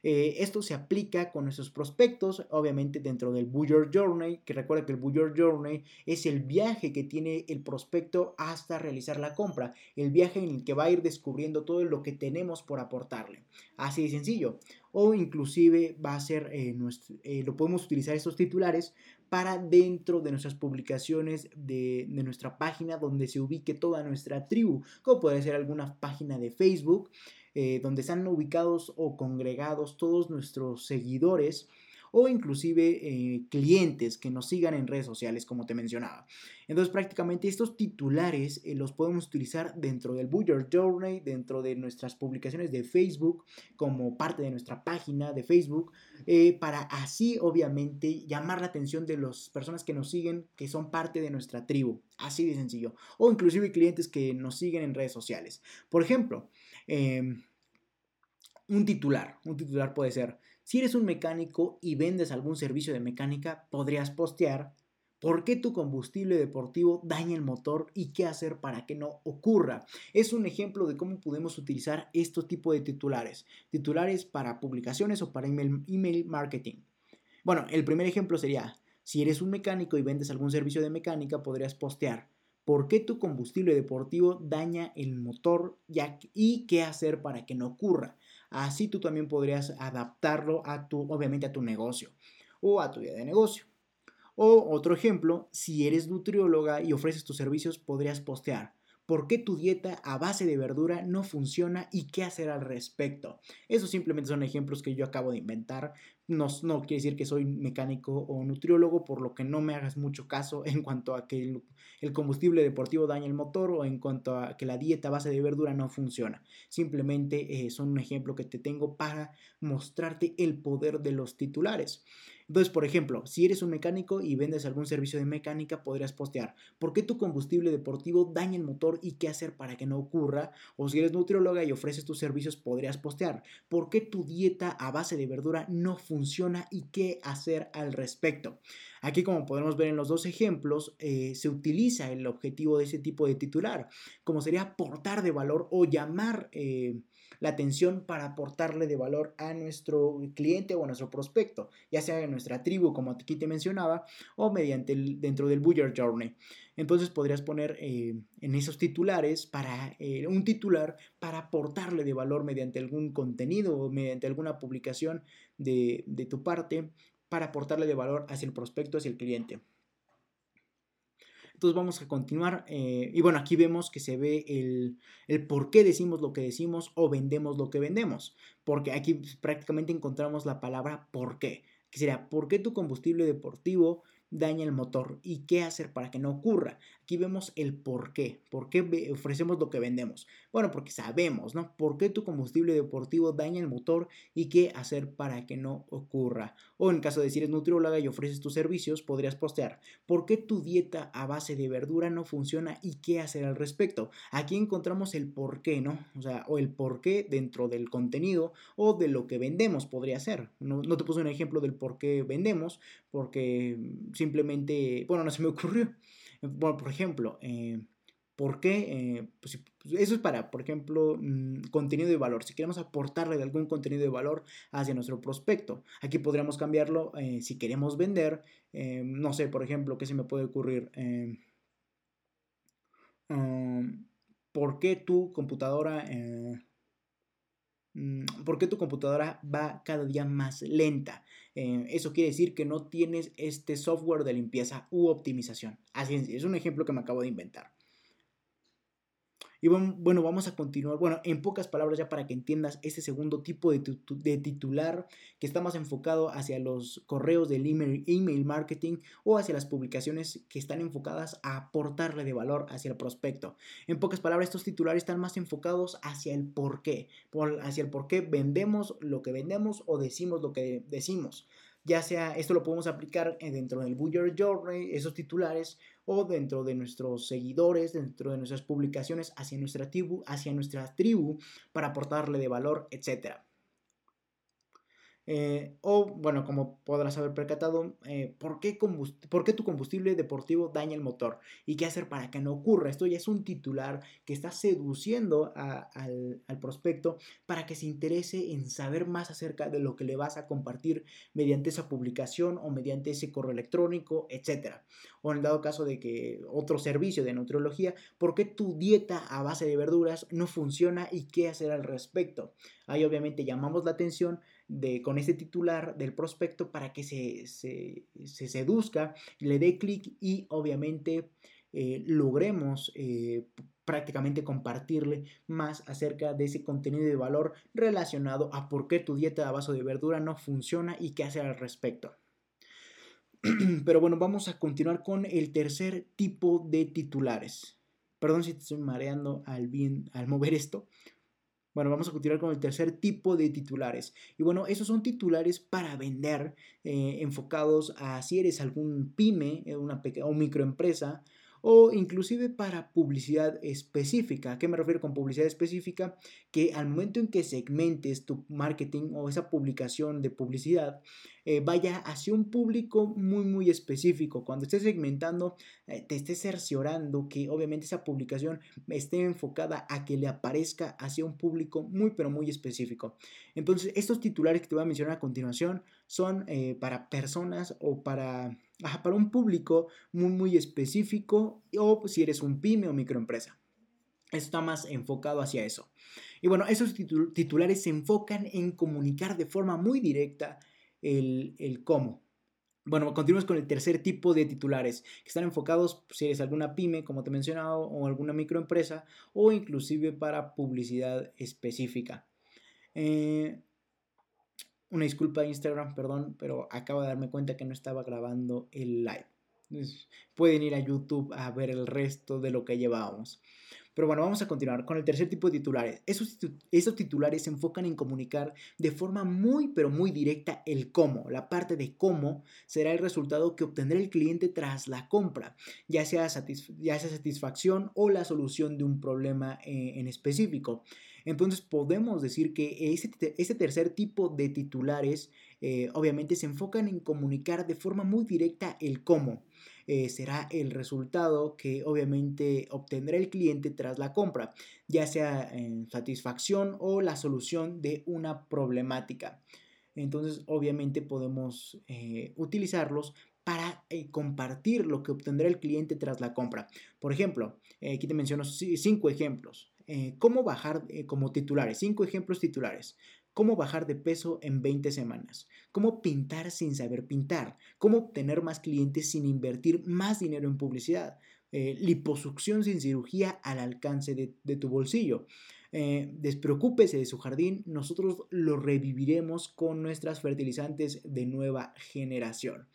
Eh, esto se aplica con nuestros prospectos, obviamente dentro del Buyer Journey, que recuerda que el Buyer Journey es el viaje que tiene el prospecto hasta realizar la compra, el viaje en el que va a ir descubriendo todo lo que tenemos por aportarle. Así de sencillo. O inclusive va a ser, eh, eh, lo podemos utilizar estos titulares para dentro de nuestras publicaciones de, de, nuestra página donde se ubique toda nuestra tribu, como puede ser alguna página de Facebook eh, donde están ubicados o congregados todos nuestros seguidores o inclusive eh, clientes que nos sigan en redes sociales, como te mencionaba. Entonces, prácticamente estos titulares eh, los podemos utilizar dentro del Buyer Journey, dentro de nuestras publicaciones de Facebook, como parte de nuestra página de Facebook, para así, obviamente, llamar la atención de las personas que nos siguen, que son parte de nuestra tribu. Así de sencillo. O inclusive clientes que nos siguen en redes sociales. Por ejemplo, Em, un titular. Un titular puede ser, si eres un mecánico y vendes algún servicio de mecánica, podrías postear por qué tu combustible deportivo daña el motor y qué hacer para que no ocurra. Es un ejemplo de cómo podemos utilizar estos tipos de titulares. Titulares para publicaciones o para email, email marketing. Bueno, el primer ejemplo sería, si eres un mecánico y vendes algún servicio de mecánica, podrías postear por qué tu combustible deportivo daña el motor y qué hacer para que no ocurra. Así tú también podrías adaptarlo a tu, obviamente a tu negocio o a tu idea de negocio. O otro ejemplo, si eres nutrióloga y ofreces tus servicios, podrías postear por qué tu dieta a base de verdura no funciona y qué hacer al respecto. Esos simplemente son ejemplos que yo acabo de inventar. No, no quiere decir que soy mecánico o nutriólogo, por lo que no me hagas mucho caso en cuanto a que el, combustible deportivo daña el motor o en cuanto a que la dieta base de verdura no funciona. Simplemente eh, son un ejemplo que te tengo para mostrarte el poder de los titulares. Entonces, por ejemplo, si eres un mecánico y vendes algún servicio de mecánica, podrías postear por qué tu combustible deportivo daña el motor y qué hacer para que no ocurra. O si eres nutrióloga y ofreces tus servicios, podrías postear por qué tu dieta a base de verdura no funciona y qué hacer al respecto. Aquí, como podemos ver en los dos ejemplos, eh, se utiliza el objetivo de ese tipo de titular, como sería aportar de valor o llamar... Eh, la atención para aportarle de valor a nuestro cliente o a nuestro prospecto, ya sea en nuestra tribu, como aquí te mencionaba, o mediante dentro del Buyer Journey. Entonces podrías poner eh, en esos titulares para un titular para aportarle de valor mediante algún contenido o mediante alguna publicación de, tu parte para aportarle de valor hacia el prospecto, hacia el cliente. Entonces vamos a continuar. Eh, y bueno, aquí vemos que se ve el, el, por qué decimos lo que decimos o vendemos lo que vendemos. Porque aquí prácticamente encontramos la palabra por qué. Que sería, ¿por qué tu combustible deportivo daña el motor y qué hacer para que no ocurra. Aquí vemos el por qué, por qué ofrecemos lo que vendemos. Bueno, porque sabemos, ¿no? ¿Por qué tu combustible deportivo daña el motor y qué hacer para que no ocurra? O en caso de si eres nutrióloga y ofreces tus servicios, podrías postear, ¿por qué tu dieta a base de verdura no funciona y qué hacer al respecto? Aquí encontramos el por qué, ¿no? O sea, o el por qué dentro del contenido o de lo que vendemos podría ser. No, no te puse un ejemplo del por qué vendemos, porque simplemente, bueno, no se me ocurrió. Bueno, por ejemplo, eh, ¿por qué? Eh, pues, pues, eso es para, por ejemplo, mm, contenido de valor. Si queremos aportarle algún contenido de valor hacia nuestro prospecto, aquí podríamos cambiarlo eh, si queremos vender, no sé, por ejemplo, ¿qué se me puede ocurrir? Um, ¿Por qué tu computadora... Mm, ¿Por qué tu computadora va cada día más lenta? Eh, eso quiere decir que no tienes este software de limpieza u optimización. Así es, es un ejemplo que me acabo de inventar. Y bueno, vamos a continuar. Bueno, en pocas palabras ya para que entiendas este segundo tipo de, titular que está más enfocado hacia los correos del email, marketing o hacia las publicaciones que están enfocadas a aportarle de valor hacia el prospecto. En pocas palabras, estos titulares están más enfocados hacia el por qué, hacia el por qué vendemos lo que vendemos o decimos lo que decimos ya sea esto lo podemos aplicar eh, dentro del Buyer Journey, esos titulares, o dentro de nuestros seguidores, dentro de nuestras publicaciones hacia nuestra tribu, hacia nuestra tribu para aportarle de valor, etcétera. Eh, o, bueno, como podrás haber percatado, eh, ¿por, qué ¿por, qué tu combustible deportivo daña el motor? ¿Y qué hacer para que no ocurra? Esto ya es un titular que está seduciendo al, al, prospecto para que se interese en saber más acerca de lo que le vas a compartir mediante esa publicación o mediante ese correo electrónico, etc. O en el dado caso de que otro servicio de nutriología, ¿por qué tu dieta a base de verduras no funciona y qué hacer al respecto? Ahí obviamente llamamos la atención de, con este titular del prospecto para que se, se, seduzca, le dé clic y obviamente eh, logremos eh, prácticamente compartirle más acerca de ese contenido de valor relacionado a por qué tu dieta a base de verdura no funciona y qué hacer al respecto. Pero bueno, vamos a continuar con el tercer tipo de titulares. Perdón si te estoy mareando al, bien, al mover esto, bueno, vamos a continuar con el tercer tipo de titulares. Y bueno, esos son titulares para vender, eh, enfocados a si eres algún pyme, eh, una o microempresa, o inclusive para publicidad específica. ¿A qué me refiero con publicidad específica? Que al momento en que segmentes tu marketing o esa publicación de publicidad, eh, vaya hacia un público muy muy específico. Cuando estés segmentando, eh, te estés cerciorando que obviamente esa publicación esté enfocada a que le aparezca hacia un público muy pero muy específico. Entonces, estos titulares que te voy a mencionar a continuación son eh, para personas o para, para un público muy muy específico o si eres un pyme o microempresa. Está más enfocado hacia eso. Y bueno, esos titulares se enfocan en comunicar de forma muy directa el, cómo. Bueno, continuamos con el tercer tipo de titulares, que están enfocados si eres alguna pyme, como te he mencionado, o alguna microempresa, o inclusive para publicidad específica. Eh, una disculpa Instagram, perdón, pero acabo de darme cuenta que no estaba grabando el live. Pueden ir a YouTube a ver el resto de lo que llevábamos. Pero bueno, vamos a continuar con el tercer tipo de titulares. Esos, esos titulares se enfocan en comunicar de forma muy, pero muy directa el cómo. La parte de cómo será el resultado que obtendrá el cliente tras la compra, ya sea, ya sea satisfacción o la solución de un problema eh, en específico. Entonces podemos decir que este, tercer tipo de titulares eh, obviamente se enfocan en comunicar de forma muy directa el cómo. Eh, será el resultado que obviamente obtendrá el cliente tras la compra, ya sea en satisfacción o la solución de una problemática. Entonces obviamente podemos eh, utilizarlos para compartir lo que obtendrá el cliente tras la compra. Por ejemplo, aquí te menciono cinco ejemplos. Eh, cómo bajar eh, como titulares, cinco ejemplos titulares. Cómo bajar de peso en 20 semanas. Cómo pintar sin saber pintar. Cómo obtener más clientes sin invertir más dinero en publicidad. Eh, liposucción sin cirugía al alcance de, tu bolsillo. despreocúpese de su jardín, nosotros lo reviviremos con nuestras fertilizantes de nueva generación.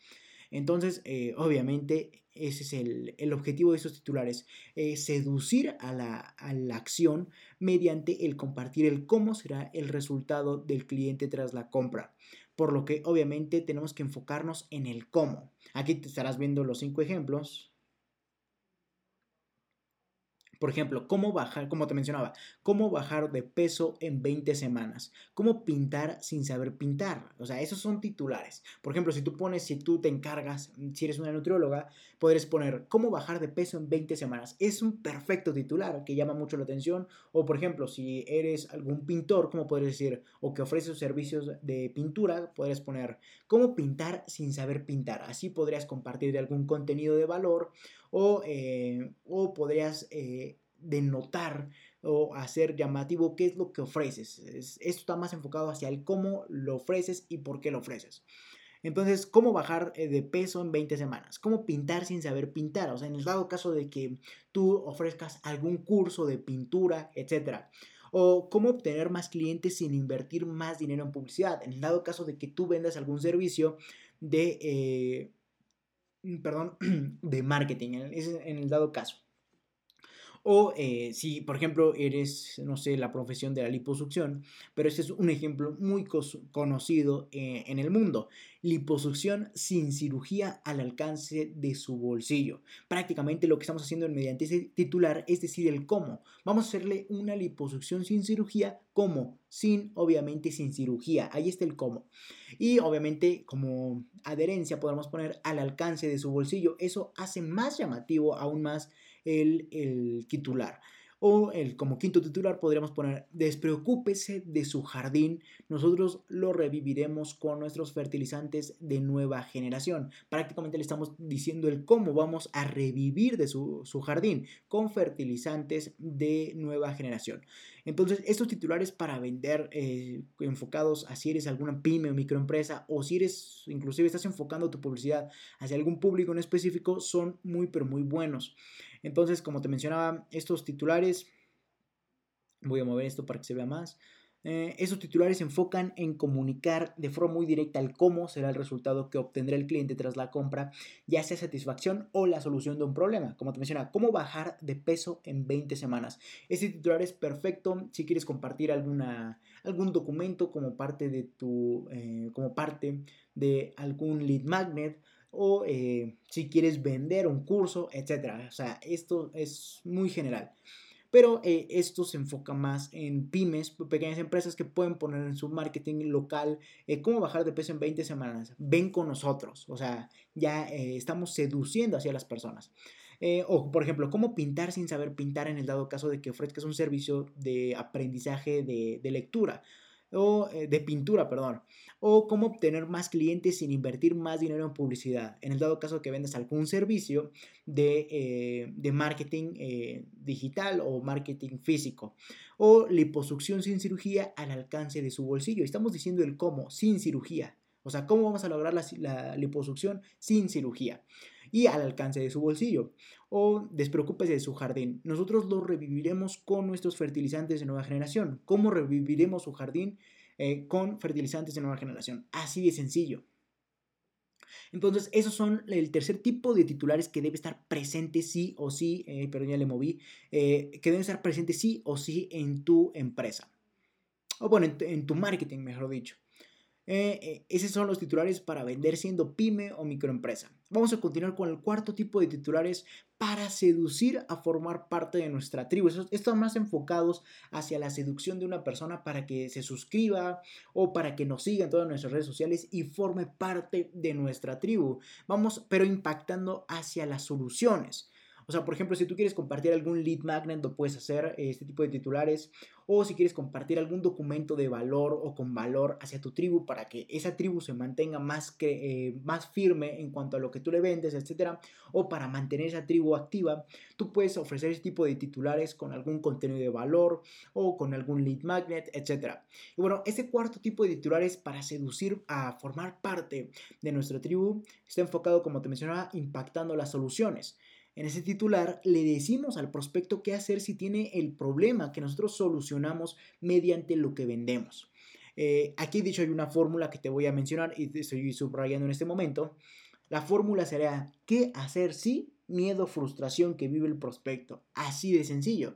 Entonces, obviamente, ese es el, objetivo de esos titulares, eh, seducir a la, a la, acción mediante el compartir el cómo será el resultado del cliente tras la compra. Por lo que obviamente tenemos que enfocarnos en el cómo. Aquí te estarás viendo los cinco ejemplos. Por ejemplo, cómo bajar, como te mencionaba, cómo bajar de peso en 20 semanas, cómo pintar sin saber pintar. O sea, esos son titulares. Por ejemplo, si tú pones, si tú te encargas, si eres una nutrióloga, podrías poner cómo bajar de peso en 20 semanas. Es un perfecto titular que llama mucho la atención. O por ejemplo, si eres algún pintor, ¿cómo podrías decir? O que ofrece servicios de pintura, podrías poner cómo pintar sin saber pintar. Así podrías compartir de algún contenido de valor o, eh, o podrías eh, denotar o hacer llamativo qué es lo que ofreces. esto está más enfocado hacia el cómo lo ofreces y por qué lo ofreces. Entonces, ¿cómo bajar eh, de peso en 20 semanas? ¿Cómo pintar sin saber pintar? O sea, en el dado caso de que tú ofrezcas algún curso de pintura, etcétera. O cómo obtener más clientes sin invertir más dinero en publicidad. En el dado caso de que tú vendas algún servicio de, perdón, de marketing, en el dado caso. O eh, si, por ejemplo, eres, no sé, la profesión de la liposucción, pero este es un ejemplo muy conocido eh, en el mundo. Liposucción sin cirugía al alcance de su bolsillo. Prácticamente lo que estamos haciendo mediante ese titular es decir el cómo. Vamos a hacerle una liposucción sin cirugía, ¿cómo? Sin, obviamente, sin cirugía. Ahí está el cómo. Y obviamente, como adherencia, podemos poner al alcance de su bolsillo. Eso hace más llamativo, aún más el, titular. O el, como quinto titular podríamos poner, despreocúpese de su jardín, nosotros lo reviviremos con nuestros fertilizantes de nueva generación. Prácticamente le estamos diciendo el cómo vamos a revivir de su, su jardín con fertilizantes de nueva generación. Entonces, estos titulares para vender eh, enfocados a si eres alguna pyme o microempresa o si eres, inclusive estás enfocando tu publicidad hacia algún público en específico, son muy, pero muy buenos. Entonces, como te mencionaba, estos titulares, voy a mover esto para que se vea más. Eh, esos titulares se enfocan en comunicar de forma muy directa el cómo será el resultado que obtendrá el cliente tras la compra, ya sea satisfacción o la solución de un problema. Como te mencionaba, cómo bajar de peso en 20 semanas. Este titular es perfecto si quieres compartir alguna, algún documento como parte de tu, eh, como parte de algún lead magnet o eh, si quieres vender un curso, etc. O sea, esto es muy general. Pero eh, esto se enfoca más en pymes, pequeñas empresas que pueden poner en su marketing local eh, cómo bajar de peso en 20 semanas. Ven con nosotros. O sea, ya estamos seduciendo hacia las personas. o, por ejemplo, cómo pintar sin saber pintar en el dado caso de que ofrezcas un servicio de aprendizaje de, de lectura o eh, de pintura, perdón, o cómo obtener más clientes sin invertir más dinero en publicidad, en el dado caso que vendas algún servicio de, eh, marketing eh, digital o marketing físico, o liposucción sin cirugía al alcance de su bolsillo. Estamos diciendo el cómo, sin cirugía. O sea, cómo vamos a lograr la, la liposucción sin cirugía y al alcance de su bolsillo. O despreocúpese de su jardín. Nosotros lo reviviremos con nuestros fertilizantes de nueva generación. ¿Cómo reviviremos su jardín? Eh, con fertilizantes de nueva generación. Así de sencillo. Entonces, esos son el tercer tipo de titulares que debe estar presente sí o sí, eh, perdón, ya le moví, eh, que deben estar presentes sí o sí en tu empresa. O bueno, en tu marketing, mejor dicho. Eh, eh, esos son los titulares para vender siendo pyme o microempresa. Vamos a continuar con el cuarto tipo de titulares para seducir a formar parte de nuestra tribu. Estos están más enfocados hacia la seducción de una persona para que se suscriba o para que nos siga en todas nuestras redes sociales y forme parte de nuestra tribu. Vamos, pero impactando hacia las soluciones. O sea, por ejemplo, si tú quieres compartir algún lead magnet, lo puedes hacer, este tipo de titulares. O si quieres compartir algún documento de valor o con valor hacia tu tribu para que esa tribu se mantenga más, que, eh, más firme en cuanto a lo que tú le vendes, etc. O para mantener esa tribu activa, tú puedes ofrecer ese tipo de titulares con algún contenido de valor o con algún lead magnet, etc. Y bueno, este cuarto tipo de titulares para seducir a formar parte de nuestra tribu está enfocado, como te mencionaba, impactando las soluciones. En ese titular le decimos al prospecto qué hacer si tiene el problema que nosotros solucionamos mediante lo que vendemos. Eh, aquí, dicho, hay una fórmula que te voy a mencionar y te estoy subrayando en este momento. La fórmula será qué hacer si miedo, frustración que vive el prospecto. Así de sencillo.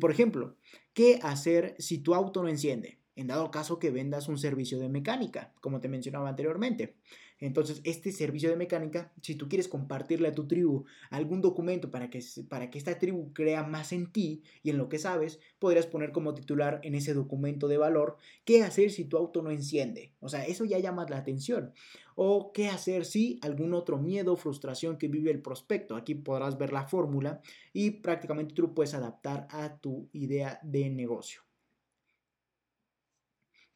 Por ejemplo, ¿qué hacer si tu auto no enciende? En dado caso que vendas un servicio de mecánica, como te mencionaba anteriormente. Entonces, este servicio de mecánica, si tú quieres compartirle a tu tribu algún documento para que, para que esta tribu crea más en ti y en lo que sabes, podrías poner como titular en ese documento de valor qué hacer si tu auto no enciende. O sea, eso ya llama la atención. O qué hacer si algún otro miedo o frustración que vive el prospecto. Aquí podrás ver la fórmula y prácticamente tú puedes adaptar a tu idea de negocio.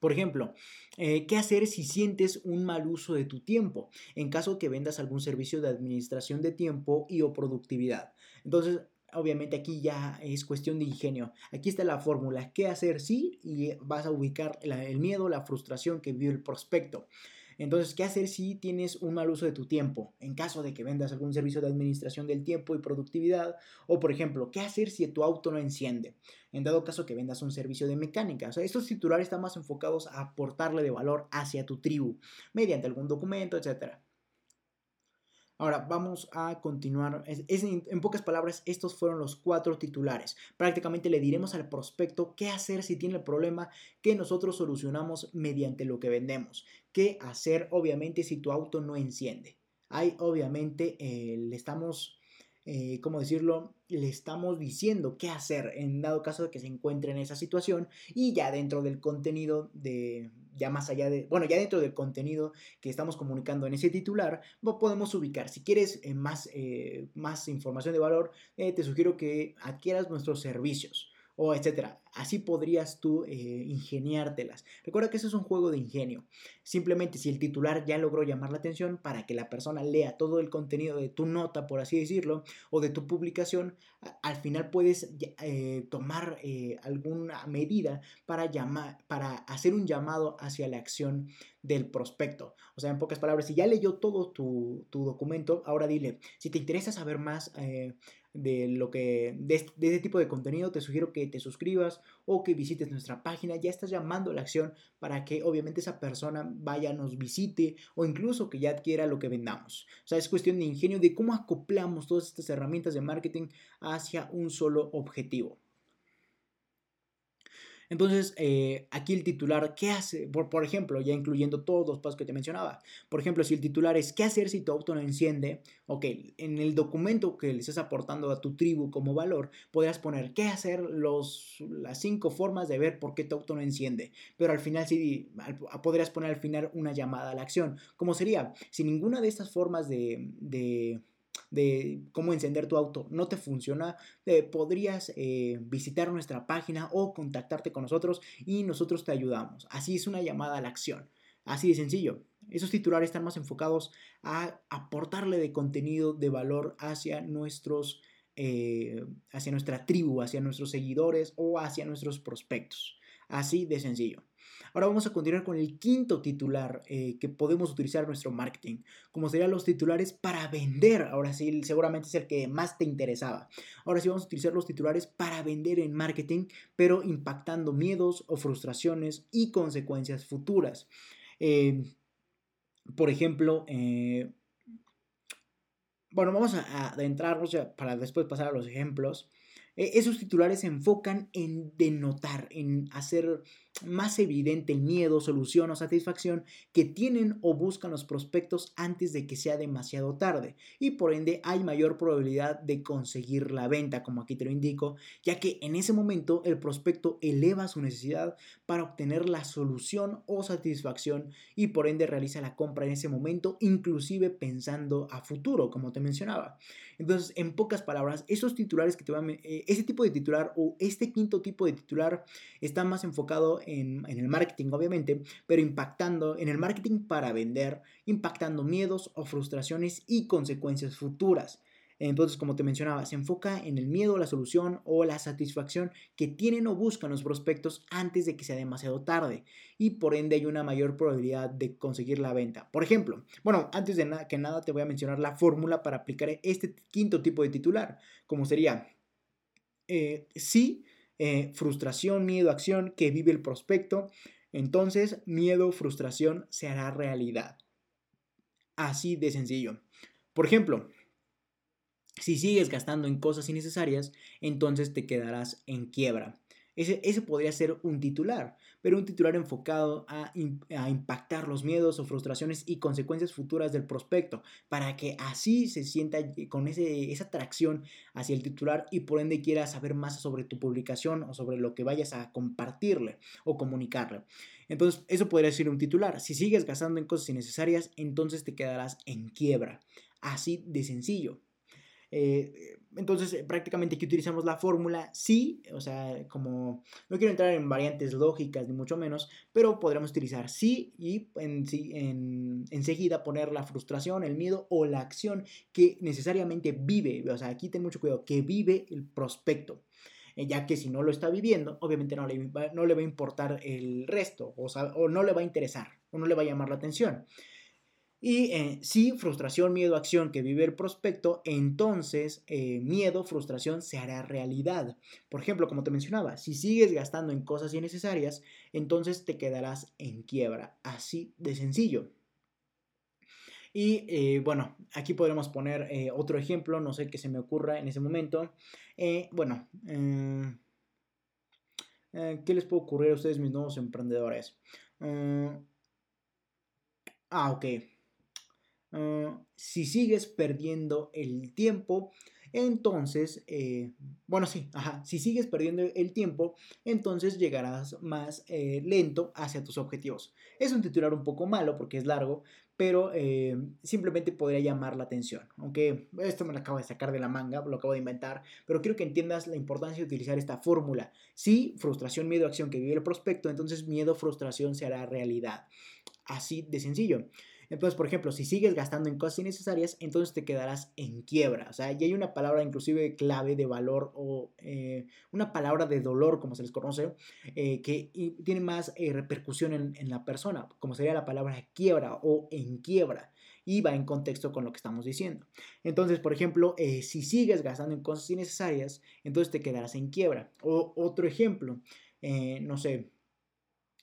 Por ejemplo, eh, ¿qué hacer si sientes un mal uso de tu tiempo? En caso que vendas algún servicio de administración de tiempo y o productividad. Entonces, obviamente aquí ya es cuestión de ingenio. Aquí está la fórmula. ¿Qué hacer si? Y vas a ubicar el miedo, la frustración que vive el prospecto. Entonces, ¿qué hacer si tienes un mal uso de tu tiempo? En caso de que vendas algún servicio de administración del tiempo y productividad. O, por ejemplo, ¿qué hacer si tu auto no enciende? En dado caso que vendas un servicio de mecánica. O sea, estos titulares están más enfocados a aportarle de valor hacia tu tribu, mediante algún documento, etcétera. Ahora vamos a continuar. en, pocas palabras, estos fueron los cuatro titulares. Prácticamente le diremos al prospecto qué hacer si tiene el problema que nosotros solucionamos mediante lo que vendemos. ¿Qué hacer, obviamente, si tu auto no enciende? Ahí, obviamente, eh, le estamos eh, ¿cómo decirlo? Le estamos diciendo qué hacer en dado caso de que se encuentre en esa situación y ya dentro del contenido de, ya más allá de, bueno, ya dentro del contenido que estamos comunicando en ese titular, podemos ubicar. Si quieres eh, más, eh, más información de valor, te sugiero que adquieras nuestros servicios o etcétera. Así podrías tú eh, ingeniártelas. Recuerda que eso es un juego de ingenio. Simplemente si el titular ya logró llamar la atención para que la persona lea todo el contenido de tu nota, por así decirlo, o de tu publicación, al final puedes eh, tomar eh, alguna medida para, llamar, para hacer un llamado hacia la acción del prospecto. O sea, en pocas palabras, si ya leyó todo tu, documento, ahora dile, si te interesa saber más de lo que de, este tipo de contenido, te sugiero que te suscribas o que visites nuestra página. Ya estás llamando a la acción para que obviamente esa persona vaya, nos visite o incluso que ya adquiera lo que vendamos. O sea, es cuestión de ingenio de cómo acoplamos todas estas herramientas de marketing hacia un solo objetivo. Entonces, eh, aquí el titular, ¿qué hace? Por, ejemplo, ya incluyendo todos los pasos que te mencionaba. Por ejemplo, si el titular es ¿qué hacer si tu auto no enciende? Ok, en el documento que le estás aportando a tu tribu como valor, podrías poner ¿qué hacer? Los, las cinco formas de ver por qué tu auto no enciende. Pero al final sí, podrías poner al final una llamada a la acción. ¿Cómo sería? Si ninguna de estas formas de cómo encender tu auto no te funciona, eh, podrías eh, visitar nuestra página o contactarte con nosotros y nosotros te ayudamos. Así es una llamada a la acción. Así de sencillo. Esos titulares están más enfocados a aportarle de contenido de valor hacia nuestros, eh, hacia nuestra tribu, hacia nuestros seguidores o hacia nuestros prospectos. Así de sencillo. Ahora vamos a continuar con el quinto titular eh, que podemos utilizar en nuestro marketing, como serían los titulares para vender. Ahora sí, seguramente es el que más te interesaba. Ahora sí vamos a utilizar los titulares para vender en marketing, pero impactando miedos o frustraciones y consecuencias futuras. Eh, por ejemplo, eh, bueno, vamos a adentrarnos para después pasar a los ejemplos. E, esos titulares se enfocan en denotar, en hacer más evidente el miedo, solución o satisfacción que tienen o buscan los prospectos antes de que sea demasiado tarde y por ende hay mayor probabilidad de conseguir la venta, como aquí te lo indico, ya que en ese momento el prospecto eleva su necesidad para obtener la solución o satisfacción y por ende realiza la compra en ese momento, inclusive pensando a futuro, como te mencionaba. Entonces, en pocas palabras, esos titulares que te van eh, ese tipo de titular o este quinto tipo de titular está más enfocado en, el marketing, obviamente, pero impactando en el marketing para vender, impactando miedos o frustraciones y consecuencias futuras. Entonces, como te mencionaba, se enfoca en el miedo, la solución o la satisfacción que tienen o buscan los prospectos antes de que sea demasiado tarde y por ende hay una mayor probabilidad de conseguir la venta. Por ejemplo, bueno, antes de nada que nada te voy a mencionar la fórmula para aplicar este quinto tipo de titular, como sería eh, sí, eh, frustración, miedo, acción que vive el prospecto. Entonces, miedo, frustración se hará realidad. Así de sencillo. Por ejemplo, si sigues gastando en cosas innecesarias, entonces te quedarás en quiebra. Ese, podría ser un titular, pero un titular enfocado a, impactar los miedos o frustraciones y consecuencias futuras del prospecto, para que así se sienta con ese, esa atracción hacia el titular y por ende quiera saber más sobre tu publicación o sobre lo que vayas a compartirle o comunicarle. Entonces, eso podría ser un titular. Si sigues gastando en cosas innecesarias, entonces te quedarás en quiebra. Así de sencillo. Eh, entonces, eh, prácticamente aquí utilizamos la fórmula sí, o sea, como no quiero entrar en variantes lógicas ni mucho menos, pero podremos utilizar sí y en, en, enseguida poner la frustración, el miedo o la acción que necesariamente vive, o sea, aquí ten mucho cuidado, que vive el prospecto eh, ya que si no lo está viviendo, obviamente no le, no le va a importar el resto, o, o, no le va a interesar, o no le va a llamar la atención. Y eh, si frustración, miedo, acción que vive el prospecto, entonces eh, miedo, frustración se hará realidad. Por ejemplo, como te mencionaba, si sigues gastando en cosas innecesarias, entonces te quedarás en quiebra. Así de sencillo. Y eh, bueno, aquí podremos poner otro ejemplo, no sé qué se me ocurra en ese momento. bueno, ¿qué les puede ocurrir a ustedes, mis nuevos emprendedores? ah, ok. Ah, si sigues perdiendo el tiempo, entonces, eh, bueno, sí, ajá, si sigues perdiendo el tiempo, entonces llegarás más eh, lento hacia tus objetivos. Es un titular un poco malo porque es largo, pero eh, simplemente podría llamar la atención. Aunque esto me lo acabo de sacar de la manga, lo acabo de inventar, pero quiero que entiendas la importancia de utilizar esta fórmula. Si frustración, miedo, acción que vive el prospecto, entonces miedo, frustración se hará realidad. Así de sencillo. Entonces, por ejemplo, si sigues gastando en cosas innecesarias, entonces te quedarás en quiebra. O sea, y hay una palabra inclusive clave de valor o eh, una palabra de dolor, como se les conoce, eh, que tiene más eh, repercusión en, la persona, como sería la palabra quiebra o en quiebra y va en contexto con lo que estamos diciendo. Entonces, por ejemplo, si sigues gastando en cosas innecesarias, entonces te quedarás en quiebra. O otro ejemplo, no sé,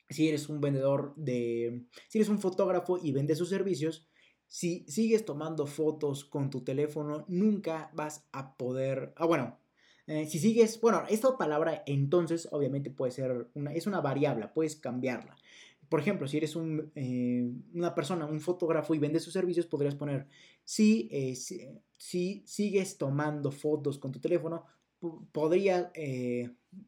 si eres un vendedor de, si eres un fotógrafo y vendes sus servicios, si sigues tomando fotos con tu teléfono, nunca vas a poder, ah, bueno, eh, si sigues, bueno, esta palabra entonces obviamente puede ser una, es una variable, puedes cambiarla. Por ejemplo, si eres un, eh, una persona, un fotógrafo y vendes sus servicios, podrías poner, si, eh, si, sigues tomando fotos con tu teléfono, podría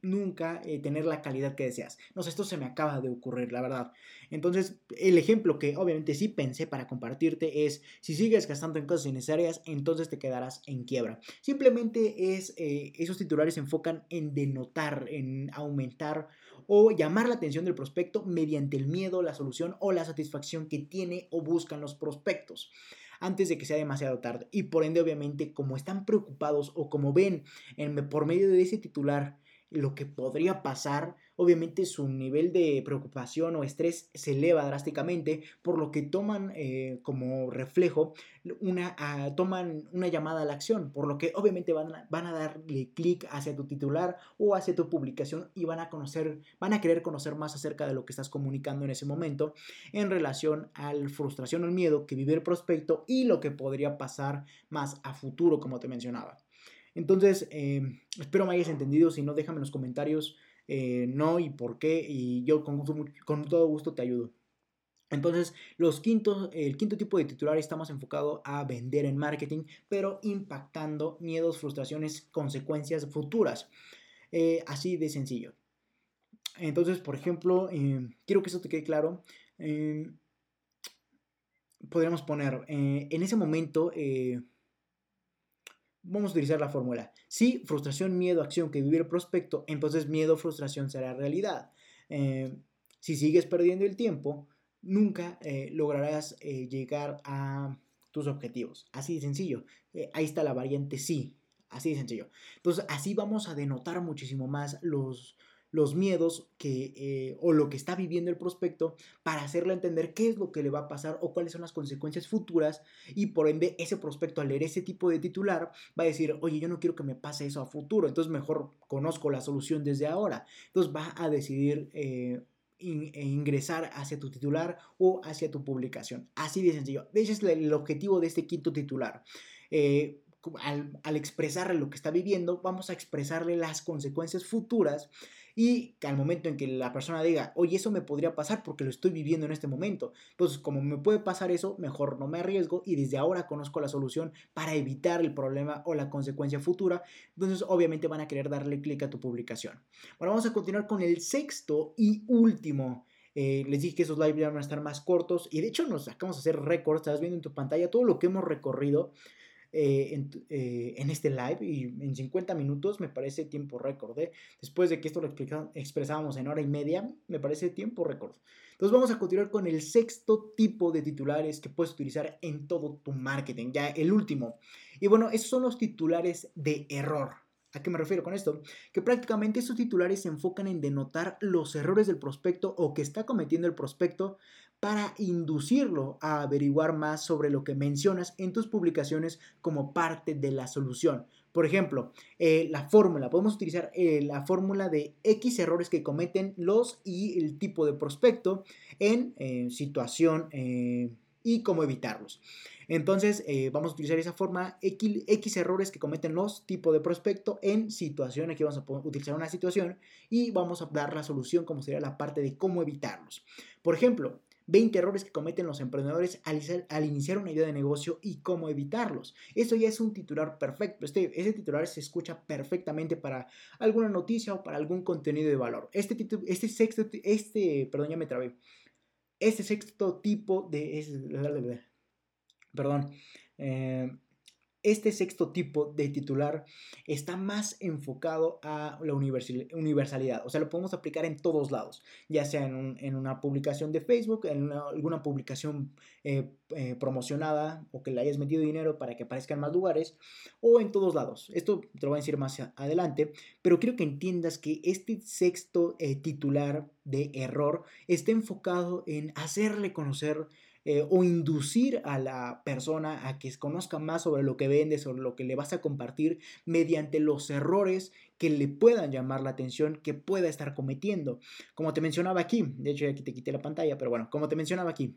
nunca eh, tener la calidad que deseas. No sé, esto se me acaba de ocurrir, la verdad. Entonces, el ejemplo que obviamente sí pensé para compartirte es, si sigues gastando en cosas innecesarias, entonces te quedarás en quiebra. Simplemente es, eh, esos titulares se enfocan en denotar, en aumentar o llamar la atención del prospecto mediante el miedo, la solución o la satisfacción que tiene o buscan los prospectos antes de que sea demasiado tarde. Y por ende, obviamente, como están preocupados o como ven en, por medio de ese titular lo que podría pasar, obviamente su nivel de preocupación o estrés se eleva drásticamente, por lo que toman eh, como reflejo una, ah, toman una llamada a la acción, por lo que obviamente van a, van a darle clic hacia tu titular o hacia tu publicación y van a conocer, van a querer conocer más acerca de lo que estás comunicando en ese momento en relación a la frustración o el miedo que vive el prospecto y lo que podría pasar más a futuro, como te mencionaba. Entonces, em, espero me hayas entendido. Si no, déjame en los comentarios eh, no y por qué. Y yo con, todo gusto te ayudo. Entonces, los el quinto tipo de titular está más enfocado a vender en marketing, pero impactando miedos, frustraciones, consecuencias futuras. Eh, así de sencillo. Entonces, por ejemplo, em, quiero que eso te quede claro. Em, podríamos poner, eh, en ese momento, Vamos a utilizar la fórmula. Si frustración, miedo, acción que vive el prospecto, entonces miedo, frustración será realidad. Eh, si sigues perdiendo el tiempo, nunca eh, lograrás eh, llegar a tus objetivos. Así de sencillo. ahí está la variante sí. Así de sencillo. Entonces, así vamos a denotar muchísimo más los, los miedos que, eh, o lo que está viviendo el prospecto para hacerle entender qué es lo que le va a pasar o cuáles son las consecuencias futuras y por ende ese prospecto al leer ese tipo de titular va a decir, oye, yo no quiero que me pase eso a futuro, entonces mejor conozco la solución desde ahora. Entonces va a decidir... Eh, e ingresar hacia tu titular o hacia tu publicación. Así de sencillo. Ese es el objetivo de este quinto titular. Eh, al, al, expresarle lo que está viviendo, vamos a expresarle las consecuencias futuras y al momento en que la persona diga, oye, eso me podría pasar porque lo estoy viviendo en este momento. Entonces, como me puede pasar eso, mejor no me arriesgo y desde ahora conozco la solución para evitar el problema o la consecuencia futura. Entonces, obviamente van a querer darle clic a tu publicación. Bueno, vamos a continuar con el sexto y último. Eh, les dije que esos live van a estar más cortos y de hecho nos sacamos a hacer récords. Estás viendo en tu pantalla todo lo que hemos recorrido. Eh, eh, en, este live y en 50 minutos me parece tiempo récord. ¿eh? Después de que esto lo expresábamos en hora y media, me parece tiempo récord. Entonces vamos a continuar con el sexto tipo de titulares que puedes utilizar en todo tu marketing, ya el último. Y bueno, esos son los titulares de error. ¿A qué me refiero con esto? Que prácticamente estos titulares se enfocan en denotar los errores del prospecto o que está cometiendo el prospecto para inducirlo a averiguar más sobre lo que mencionas en tus publicaciones como parte de la solución. Por ejemplo, eh, la fórmula, podemos utilizar eh, la fórmula de X errores que cometen los y el tipo de prospecto en eh, situación y cómo evitarlos. Entonces, vamos a utilizar esa forma X, X, errores que cometen los tipos de prospecto en situación. Aquí vamos a utilizar una situación y vamos a dar la solución, como sería la parte de cómo evitarlos. Por ejemplo, 20 errores que cometen los emprendedores al, iniciar una idea de negocio y cómo evitarlos. Eso ya es un titular perfecto. Este, ese titular se escucha perfectamente para alguna noticia o para algún contenido de valor. Este, este sexto, este, perdón, ya me trabé. Este sexto tipo de... perdón. Eh, este sexto tipo de titular está más enfocado a la universalidad, o sea, lo podemos aplicar en todos lados, ya sea en, una publicación de Facebook, en alguna publicación eh, eh, promocionada o que le hayas metido dinero para que aparezca en más lugares, o en todos lados. Esto te lo voy a decir más adelante, pero quiero que entiendas que este sexto eh, titular de error está enfocado en hacerle conocer eh, o inducir a la persona a que conozca más sobre lo que vende, sobre lo que le vas a compartir mediante los errores que le puedan llamar la atención, que pueda estar cometiendo. Como te mencionaba aquí, de hecho aquí te quité la pantalla, pero bueno, como te mencionaba aquí,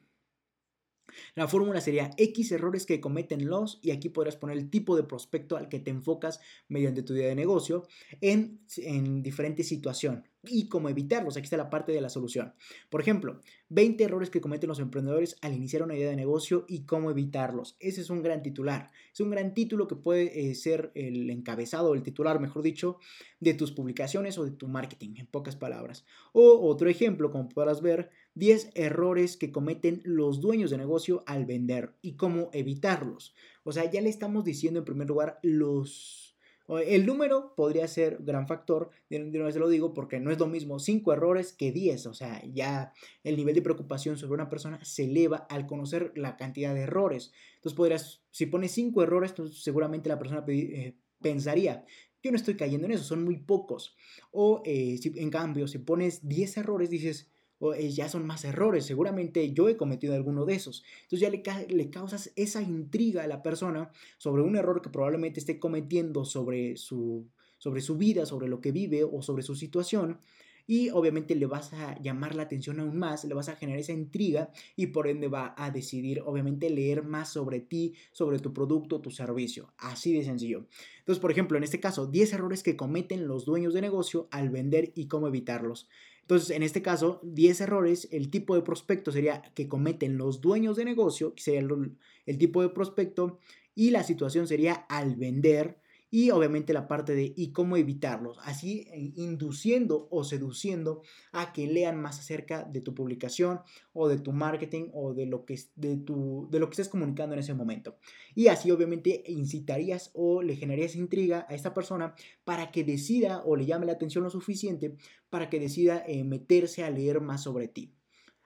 la fórmula sería X errores que cometen los, y aquí podrás poner el tipo de prospecto al que te enfocas mediante tu idea de negocio en, en diferente situación y cómo evitarlos. Aquí está la parte de la solución. Por ejemplo, 20 errores que cometen los emprendedores al iniciar una idea de negocio y cómo evitarlos. Ese es un gran titular. Es un gran título que puede eh, ser el encabezado, el titular, mejor dicho, de tus publicaciones o de tu marketing, en pocas palabras. O otro ejemplo, como podrás ver, 10 errores que cometen los dueños de negocio al vender y cómo evitarlos. O sea, ya le estamos diciendo en primer lugar los el número podría ser gran factor, de una vez lo digo, porque no es lo mismo 5 errores que 10, o sea, ya el nivel de preocupación sobre una persona se eleva al conocer la cantidad de errores. Entonces podrías, si pones 5 errores, seguramente la persona eh, pensaría, yo no estoy cayendo en eso, son muy pocos. O eh, si, en cambio, si pones 10 errores, dices, eh, ya son más errores, seguramente yo he cometido alguno de esos. Entonces ya le, le, causas esa intriga a la persona sobre un error que probablemente esté cometiendo sobre su, sobre su vida, sobre lo que vive o sobre su situación. Y obviamente le vas a llamar la atención aún más, le vas a generar esa intriga y por ende va a decidir obviamente leer más sobre ti, sobre tu producto, tu servicio. Así de sencillo. Entonces, por ejemplo, en este caso, 10 errores que cometen los dueños de negocio al vender y cómo evitarlos. Entonces, en este caso, 10 errores, el tipo de prospecto sería que cometen los dueños de negocio, que sería el, tipo de prospecto, y la situación sería al vender y obviamente la parte de y cómo evitarlos, así eh, induciendo o seduciendo a que lean más acerca de tu publicación o de tu marketing o de lo que, de tu, de lo que estés comunicando en ese momento. Y así obviamente incitarías o le generarías intriga a esta persona para que decida o le llame la atención lo suficiente para que decida eh, meterse a leer más sobre ti.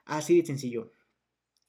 Así de sencillo.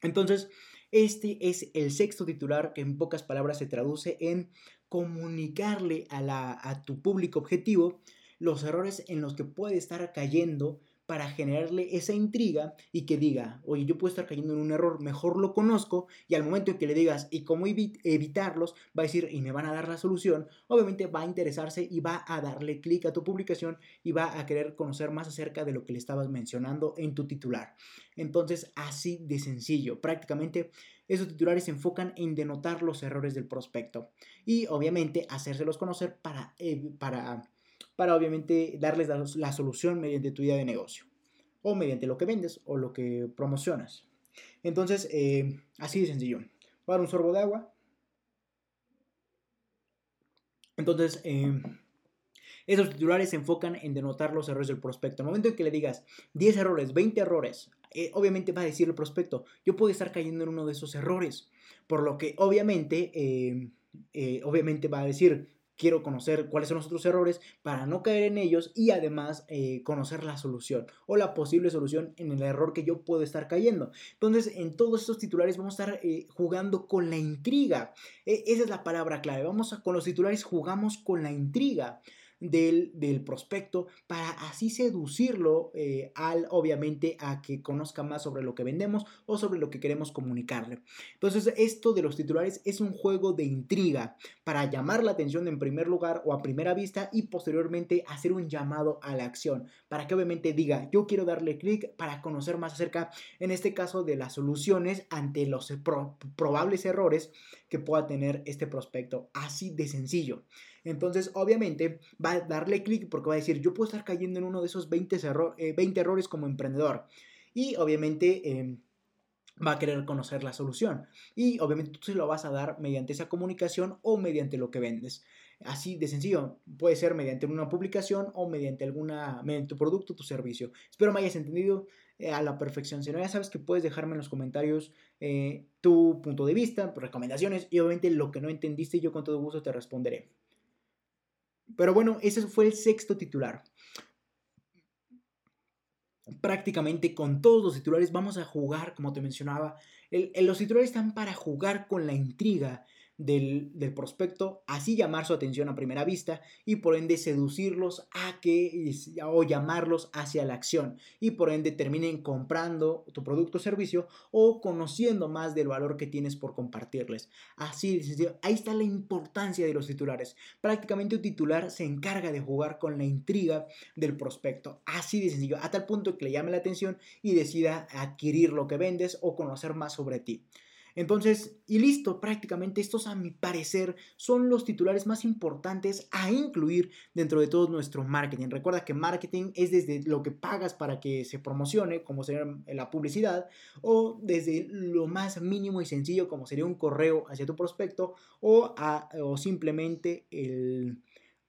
Entonces, este es el sexto titular que en pocas palabras se traduce en comunicarle a, la, a tu público objetivo los errores en los que puede estar cayendo para generarle esa intriga y que diga, oye, yo puedo estar cayendo en un error, mejor lo conozco y al momento en que le digas y cómo evitarlos, va a decir y me van a dar la solución, obviamente va a interesarse y va a darle clic a tu publicación y va a querer conocer más acerca de lo que le estabas mencionando en tu titular. Entonces, así de sencillo, prácticamente esos titulares se enfocan en denotar los errores del prospecto y obviamente hacérselos conocer para, para para obviamente darles la, solución mediante tu idea de negocio o mediante lo que vendes o lo que promocionas. Entonces, eh, así de sencillo. Voy a dar un sorbo de agua. Entonces, eh, esos titulares se enfocan en denotar los errores del prospecto. En momento en que le digas 10 errores, 20 errores, eh, obviamente va a decir el prospecto, yo puedo estar cayendo en uno de esos errores. Por lo que obviamente, obviamente va a decir, quiero conocer cuáles son los otros errores para no caer en ellos y además eh, conocer la solución o la posible solución en el error que yo puedo estar cayendo. Entonces, en todos estos titulares vamos a estar eh, jugando con la intriga. E, esa es la palabra clave. Vamos a, con los titulares jugamos con la intriga. Del, del prospecto para así seducirlo eh, al, obviamente, a que conozca más sobre lo que vendemos o sobre lo que queremos comunicarle. Entonces, esto de los titulares es un juego de intriga para llamar la atención en primer lugar o a primera vista y posteriormente hacer un llamado a la acción para que obviamente diga, yo quiero darle clic para conocer más acerca, en este caso, de las soluciones ante los probables errores que pueda tener este prospecto. Así de sencillo. Entonces, obviamente, va a darle clic porque va a decir, yo puedo estar cayendo en uno de esos 20, 20 errores como emprendedor. Y obviamente... Em, va a querer conocer la solución. Y obviamente tú se lo vas a dar mediante esa comunicación o mediante lo que vendes. Así de sencillo, puede ser mediante una publicación o mediante alguna, tu producto, tu servicio. Espero me hayas entendido eh, a la perfección. Si no, ya sabes que puedes dejarme en los comentarios eh, tu punto de vista, recomendaciones y obviamente lo que no entendiste yo con todo gusto te responderé. Pero bueno, ese fue el sexto titular. Prácticamente con todos los titulares vamos a jugar, como te mencionaba. los titulares están para jugar con la intriga del, prospecto, así llamar su atención a primera vista y por ende seducirlos a que o llamarlos hacia la acción y por ende terminen comprando tu producto o servicio o conociendo más del valor que tienes por compartirles. Así ahí está la importancia de los titulares. Prácticamente un titular se encarga de jugar con la intriga del prospecto, así de sencillo, a tal punto que le llame la atención y decida adquirir lo que vendes o conocer más sobre ti. Entonces, y listo, prácticamente estos a mi parecer son los titulares más importantes a incluir dentro de todo nuestro marketing. Recuerda que marketing es desde lo que pagas para que se promocione, como sería la publicidad, o desde lo más mínimo y sencillo, como sería un correo hacia tu prospecto, o, o simplemente el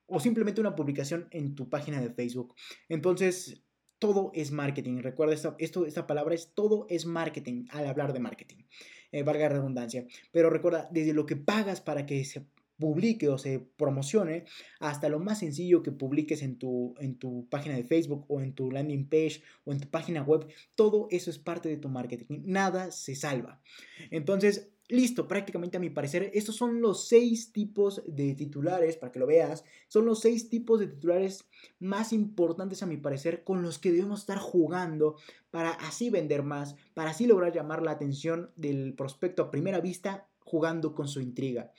o simplemente una publicación en tu página de Facebook. Entonces, todo es marketing. Recuerda, esto, esta palabra es todo es marketing al hablar de marketing. Eh, valga la redundancia. Pero recuerda, desde lo que pagas para que se publique o se promocione hasta lo más sencillo que publiques en tu, en tu página de Facebook o en tu landing page o en tu página web, todo eso es parte de tu marketing. Nada se salva. Entonces, Listo, prácticamente a mi parecer, estos son los seis tipos de titulares, para que lo veas, son los seis tipos de titulares más importantes a mi parecer con los que debemos estar jugando para así vender más, para así lograr llamar la atención del prospecto a primera vista jugando con su intriga.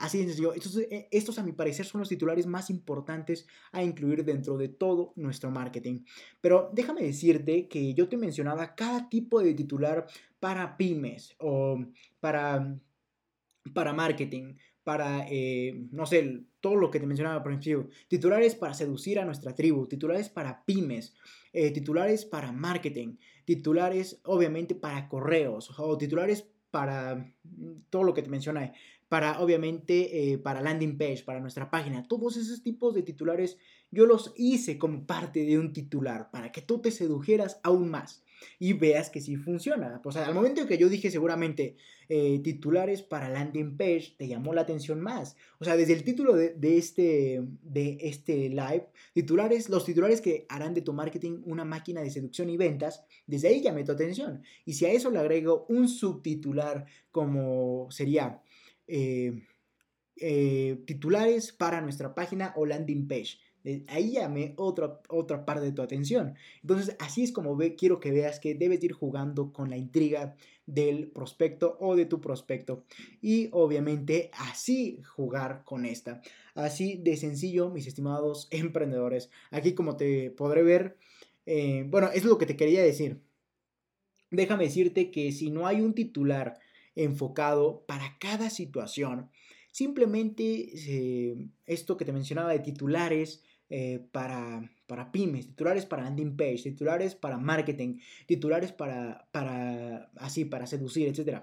Así de sencillo. Estos, eh, estos, a mi parecer son los titulares más importantes a incluir dentro de todo nuestro marketing. Pero déjame decirte que yo te mencionaba cada tipo de titular para pymes o para, para marketing, para, eh, no sé, todo lo que te mencionaba al principio. Titulares para seducir a nuestra tribu, titulares para pymes, eh, titulares para marketing, titulares obviamente para correos o titulares para mm, todo lo que te mencioné para obviamente eh, para landing page, para nuestra página. Todos esos tipos de titulares yo los hice como parte de un titular para que tú te sedujeras aún más y veas que sí funciona. O sea, al momento en que yo dije seguramente eh, titulares para landing page, te llamó la atención más. O sea, desde el título de, este, de este live, titulares, los titulares que harán de tu marketing una máquina de seducción y ventas, desde ahí llamé tu atención. Y si a eso le agrego un subtitular como sería eh, eh, titulares para nuestra página o landing page. Ahí llame otra, otra parte de tu atención. Entonces, así es como quiero que veas que debes ir jugando con la intriga del prospecto o de tu prospecto. Y obviamente así jugar con esta. Así de sencillo, mis estimados emprendedores. Aquí como te podré ver, eh, bueno, es lo que te quería decir. Déjame decirte que si no hay un titular enfocado para cada situación. Simplemente eh, esto que te mencionaba de titulares eh, para, para pymes, titulares para landing page, titulares para marketing, titulares para, para así, para seducir, etc.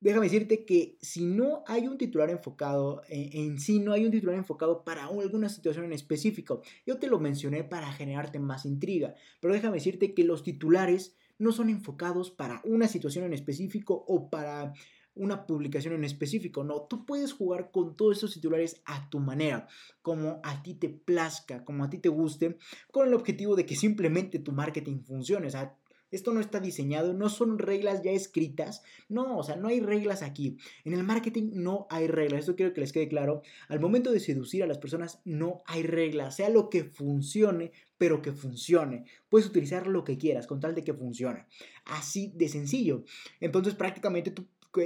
Déjame decirte que si no hay un titular enfocado en, en, sí, no hay un titular enfocado para alguna situación en específico. Yo te lo mencioné para generarte más intriga, pero déjame decirte que los titulares no son enfocados para una situación en específico o para una publicación en específico. No, tú puedes jugar con todos esos titulares a tu manera, como a ti te plazca, como a ti te guste, con el objetivo de que simplemente tu marketing funcione. O sea, Esto no está diseñado, no son reglas ya escritas. No, o sea, no hay reglas aquí. En el marketing no hay reglas. Esto quiero que les quede claro. Al momento de seducir a las personas no hay reglas. Sea lo que funcione, pero que funcione. Puedes utilizar lo que quieras con tal de que funcione. Así de sencillo. Entonces prácticamente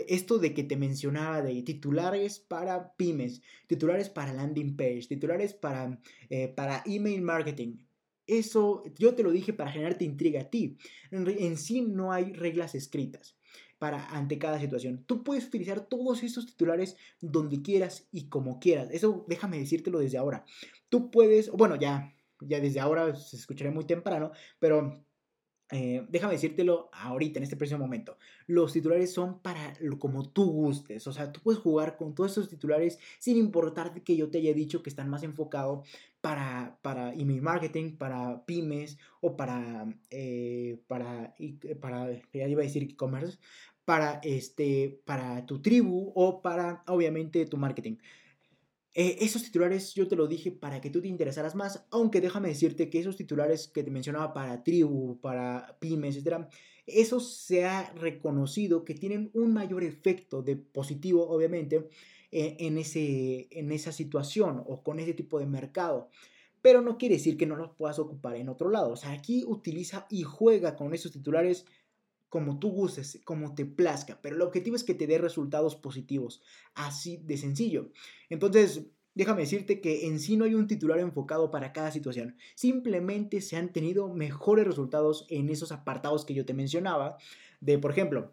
esto de que te mencionaba de titulares para pymes, titulares para landing page, titulares para, eh, para email marketing. Eso yo te lo dije para generarte intriga a ti. En, sí no hay reglas escritas para ante cada situación. Tú puedes utilizar todos estos titulares donde quieras y como quieras. Eso déjame decírtelo desde ahora. Tú puedes, bueno, ya ya desde ahora se escuchará muy temprano, pero eh, déjame decírtelo ahorita, en este preciso momento. Los titulares son para lo, como tú gustes. O sea, tú puedes jugar con todos esos titulares sin importar que yo te haya dicho que están más enfocados para, para email marketing, para pymes o para, eh, para, para, ya iba a decir e-commerce, para, este, para tu tribu o para, obviamente, tu marketing. Eh, esos titulares yo te lo dije para que tú te interesaras más, aunque déjame decirte que esos titulares que te mencionaba para tribu, para pymes, etc., eso se ha reconocido que tienen un mayor efecto de positivo, obviamente, eh, en, ese, en esa situación o con ese tipo de mercado. Pero no quiere decir que no los puedas ocupar en otro lado. O sea, aquí utiliza y juega con esos titulares como tú gustes, como te plazca, pero el objetivo es que te dé resultados positivos, así de sencillo. Entonces, déjame decirte que en sí no hay un titular enfocado para cada situación, simplemente se han tenido mejores resultados en esos apartados que yo te mencionaba, de por ejemplo,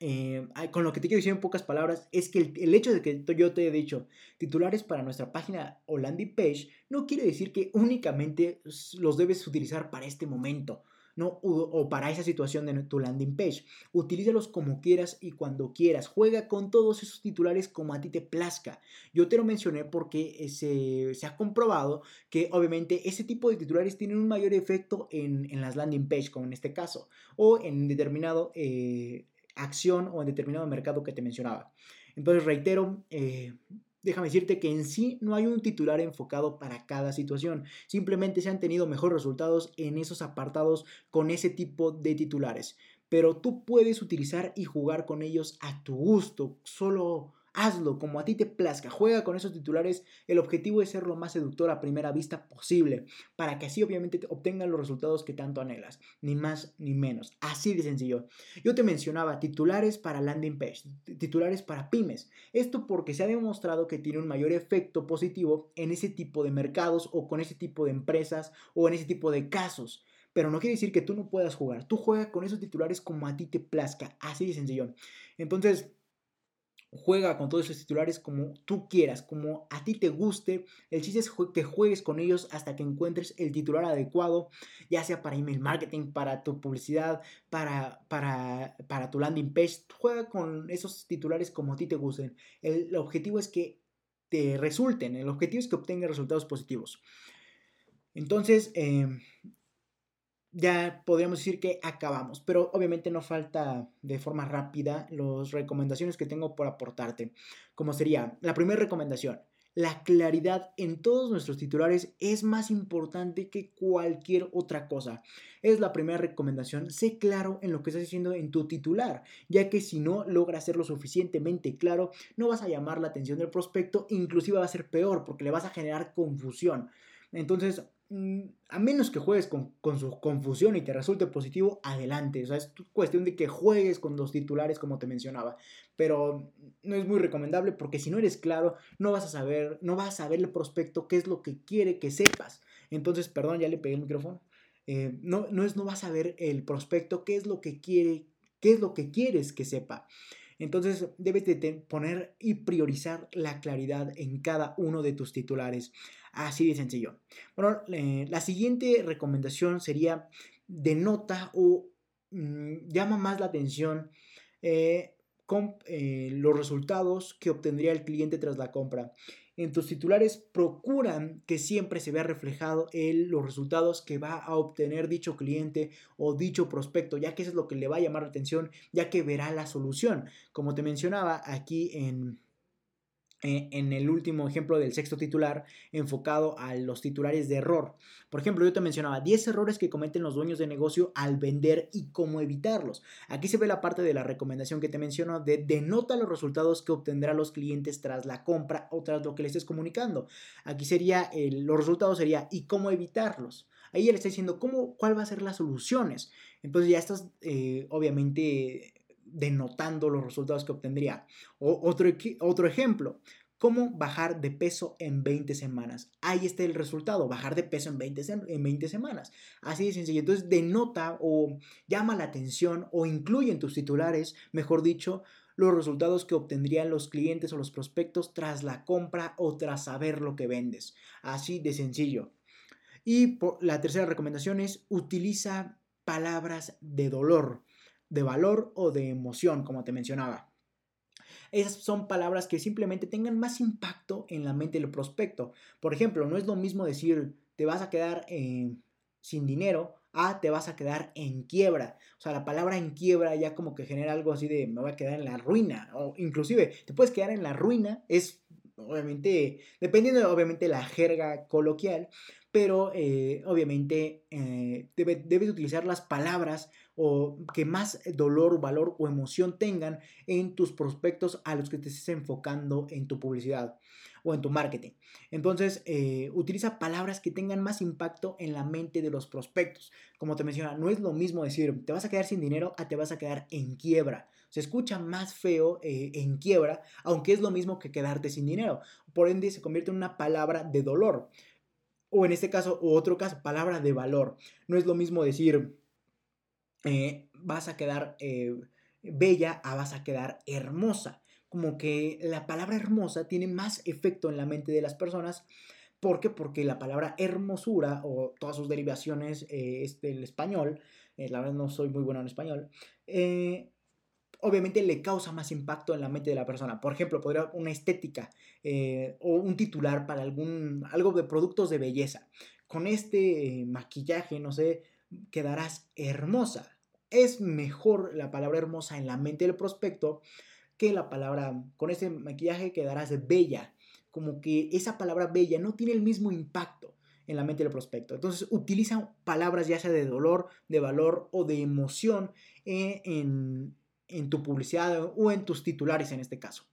eh, con lo que te quiero decir en pocas palabras es que el, hecho de que yo te he dicho titulares para nuestra página o landing page no quiere decir que únicamente los debes utilizar para este momento. ¿no? O, para esa situación de tu landing page. Utilízalos como quieras y cuando quieras. Juega con todos esos titulares como a ti te plazca. Yo te lo mencioné porque se, se ha comprobado que obviamente ese tipo de titulares tienen un mayor efecto en, las landing page, como en este caso, o en determinado eh, acción o en determinado mercado que te mencionaba. Entonces, reitero, eh, déjame decirte que en sí no hay un titular enfocado para cada situación. Simplemente se han tenido mejores resultados en esos apartados con ese tipo de titulares. Pero tú puedes utilizar y jugar con ellos a tu gusto. Solo Hazlo como a ti te plazca, juega con esos titulares. El objetivo es ser lo más seductor a primera vista posible, para que así obviamente obtengan los resultados que tanto anhelas, ni más ni menos. Así de sencillo. Yo te mencionaba titulares para landing page, titulares para pymes. Esto porque se ha demostrado que tiene un mayor efecto positivo en ese tipo de mercados o con ese tipo de empresas o en ese tipo de casos pero no quiere decir que tú no puedas jugar. Tú juega con esos titulares como a ti te plazca, así de sencillo. Entonces, Juega con todos esos titulares como tú quieras, como a ti te guste. El chiste es que juegues con ellos hasta que encuentres el titular adecuado, ya sea para email marketing, para tu publicidad, para, para, para tu landing page. Juega con esos titulares como a ti te gusten. El, objetivo es que te resulten, el objetivo es que obtengas resultados positivos. Entonces, em, ya podríamos decir que acabamos, pero obviamente no falta de forma rápida las recomendaciones que tengo por aportarte, como sería la primera recomendación. La claridad en todos nuestros titulares es más importante que cualquier otra cosa. Es la primera recomendación. Sé claro en lo que estás diciendo en tu titular, ya que si no logras hacerlo suficientemente claro, no vas a llamar la atención del prospecto, inclusive va a ser peor porque le vas a generar confusión. Entonces, a menos que juegues con, su confusión y te resulte positivo, adelante. O sea, es cuestión de que juegues con los titulares como te mencionaba. Pero no es muy recomendable porque si no eres claro, no vas a saber, no vas a saber el prospecto qué es lo que quiere que sepas. Entonces, perdón, ya le pegué el micrófono. Eh, no, no, es, no vas a ver el prospecto qué es lo que quiere, qué es lo que quieres que sepa. Entonces debes de poner y priorizar la claridad en cada uno de tus titulares. Así de sencillo. Bueno, la siguiente recomendación sería denota o mm, llama más la atención eh, con eh, los resultados que obtendría el cliente tras la compra. En tus titulares procuran que siempre se vea reflejado el, los resultados que va a obtener dicho cliente o dicho prospecto, ya que eso es lo que le va a llamar la atención, ya que verá la solución. Como te mencionaba aquí en, en el último ejemplo del sexto titular, enfocado a los titulares de error. Por ejemplo, yo te mencionaba 10 errores que cometen los dueños de negocio al vender y cómo evitarlos. Aquí se ve la parte de la recomendación que te menciono de denota los resultados que obtendrán los clientes tras la compra o tras lo que le estés comunicando. Aquí sería, los resultados sería y cómo evitarlos. Ahí ya le está diciendo cómo, cuál va a ser las soluciones. Entonces ya estás, eh, obviamente, denotando los resultados que obtendría. O otro, otro ejemplo, ¿cómo bajar de peso en 20 semanas? Ahí está el resultado, bajar de peso en 20, en 20 semanas. Así de sencillo. Entonces denota o llama la atención o incluye en tus titulares, mejor dicho, los resultados que obtendrían los clientes o los prospectos tras la compra o tras saber lo que vendes. Así de sencillo. Y la tercera recomendación es utiliza palabras de dolor de valor o de emoción, como te mencionaba. Esas son palabras que simplemente tengan más impacto en la mente del prospecto. Por ejemplo, no es lo mismo decir te vas a quedar eh, sin dinero a te vas a quedar en quiebra. O sea, la palabra en quiebra ya como que genera algo así de me voy a quedar en la ruina. O inclusive te puedes quedar en la ruina. Es obviamente, dependiendo obviamente la jerga coloquial, pero eh, obviamente eh, debes utilizar las palabras o que más dolor, valor o emoción tengan en tus prospectos a los que te estés enfocando en tu publicidad o en tu marketing. Entonces, eh, utiliza palabras que tengan más impacto en la mente de los prospectos. Como te mencionaba, no es lo mismo decir te vas a quedar sin dinero a te vas a quedar en quiebra. Se escucha más feo eh, en quiebra, aunque es lo mismo que quedarte sin dinero. Por ende, se convierte en una palabra de dolor. O en este caso, o otro caso, palabra de valor. No es lo mismo decir eh, vas a quedar eh, bella a vas a quedar hermosa. Como que la palabra hermosa tiene más efecto en la mente de las personas. ¿Por qué? Porque la palabra hermosura o todas sus derivaciones eh, es del español, la verdad no soy muy bueno en español, obviamente le causa más impacto en la mente de la persona. Por ejemplo, podría una estética o un titular para algún, algo de productos de belleza. Con este maquillaje, no sé, quedarás hermosa. Es mejor la palabra hermosa en la mente del prospecto que la palabra, con ese maquillaje quedarás bella. Como que esa palabra bella no tiene el mismo impacto en la mente del prospecto. Entonces utiliza palabras ya sea de dolor, de valor o de emoción eh, en, en tu publicidad o en tus titulares en este caso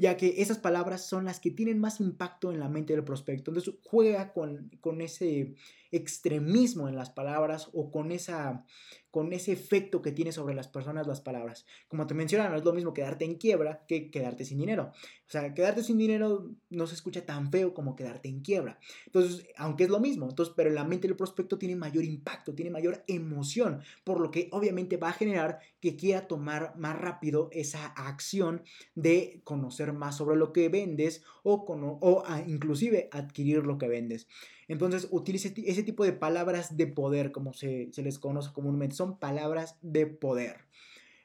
ya que esas palabras son las que tienen más impacto en la mente del prospecto. Entonces juega con, con ese extremismo en las palabras o con, esa, con ese efecto que tiene sobre las personas las palabras. Como te mencionaba, no es lo mismo quedarte en quiebra que quedarte sin dinero. O sea, quedarte sin dinero no se escucha tan feo como quedarte en quiebra. Entonces, aunque es lo mismo, entonces, pero la mente del prospecto tiene mayor impacto, tiene mayor emoción, por lo que obviamente va a generar que quiera tomar más rápido esa acción de conocer más sobre lo que vendes o, o inclusive adquirir lo que vendes. Entonces, utilice ese tipo de palabras de poder, como se, les conoce comúnmente. Son palabras de poder.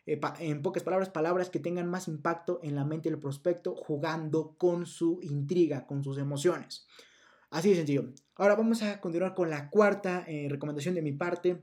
Eh, en pocas palabras, palabras que tengan más impacto en la mente del prospecto jugando con su intriga, con sus emociones. Así de sencillo. Ahora vamos a continuar con la cuarta eh, recomendación de mi parte.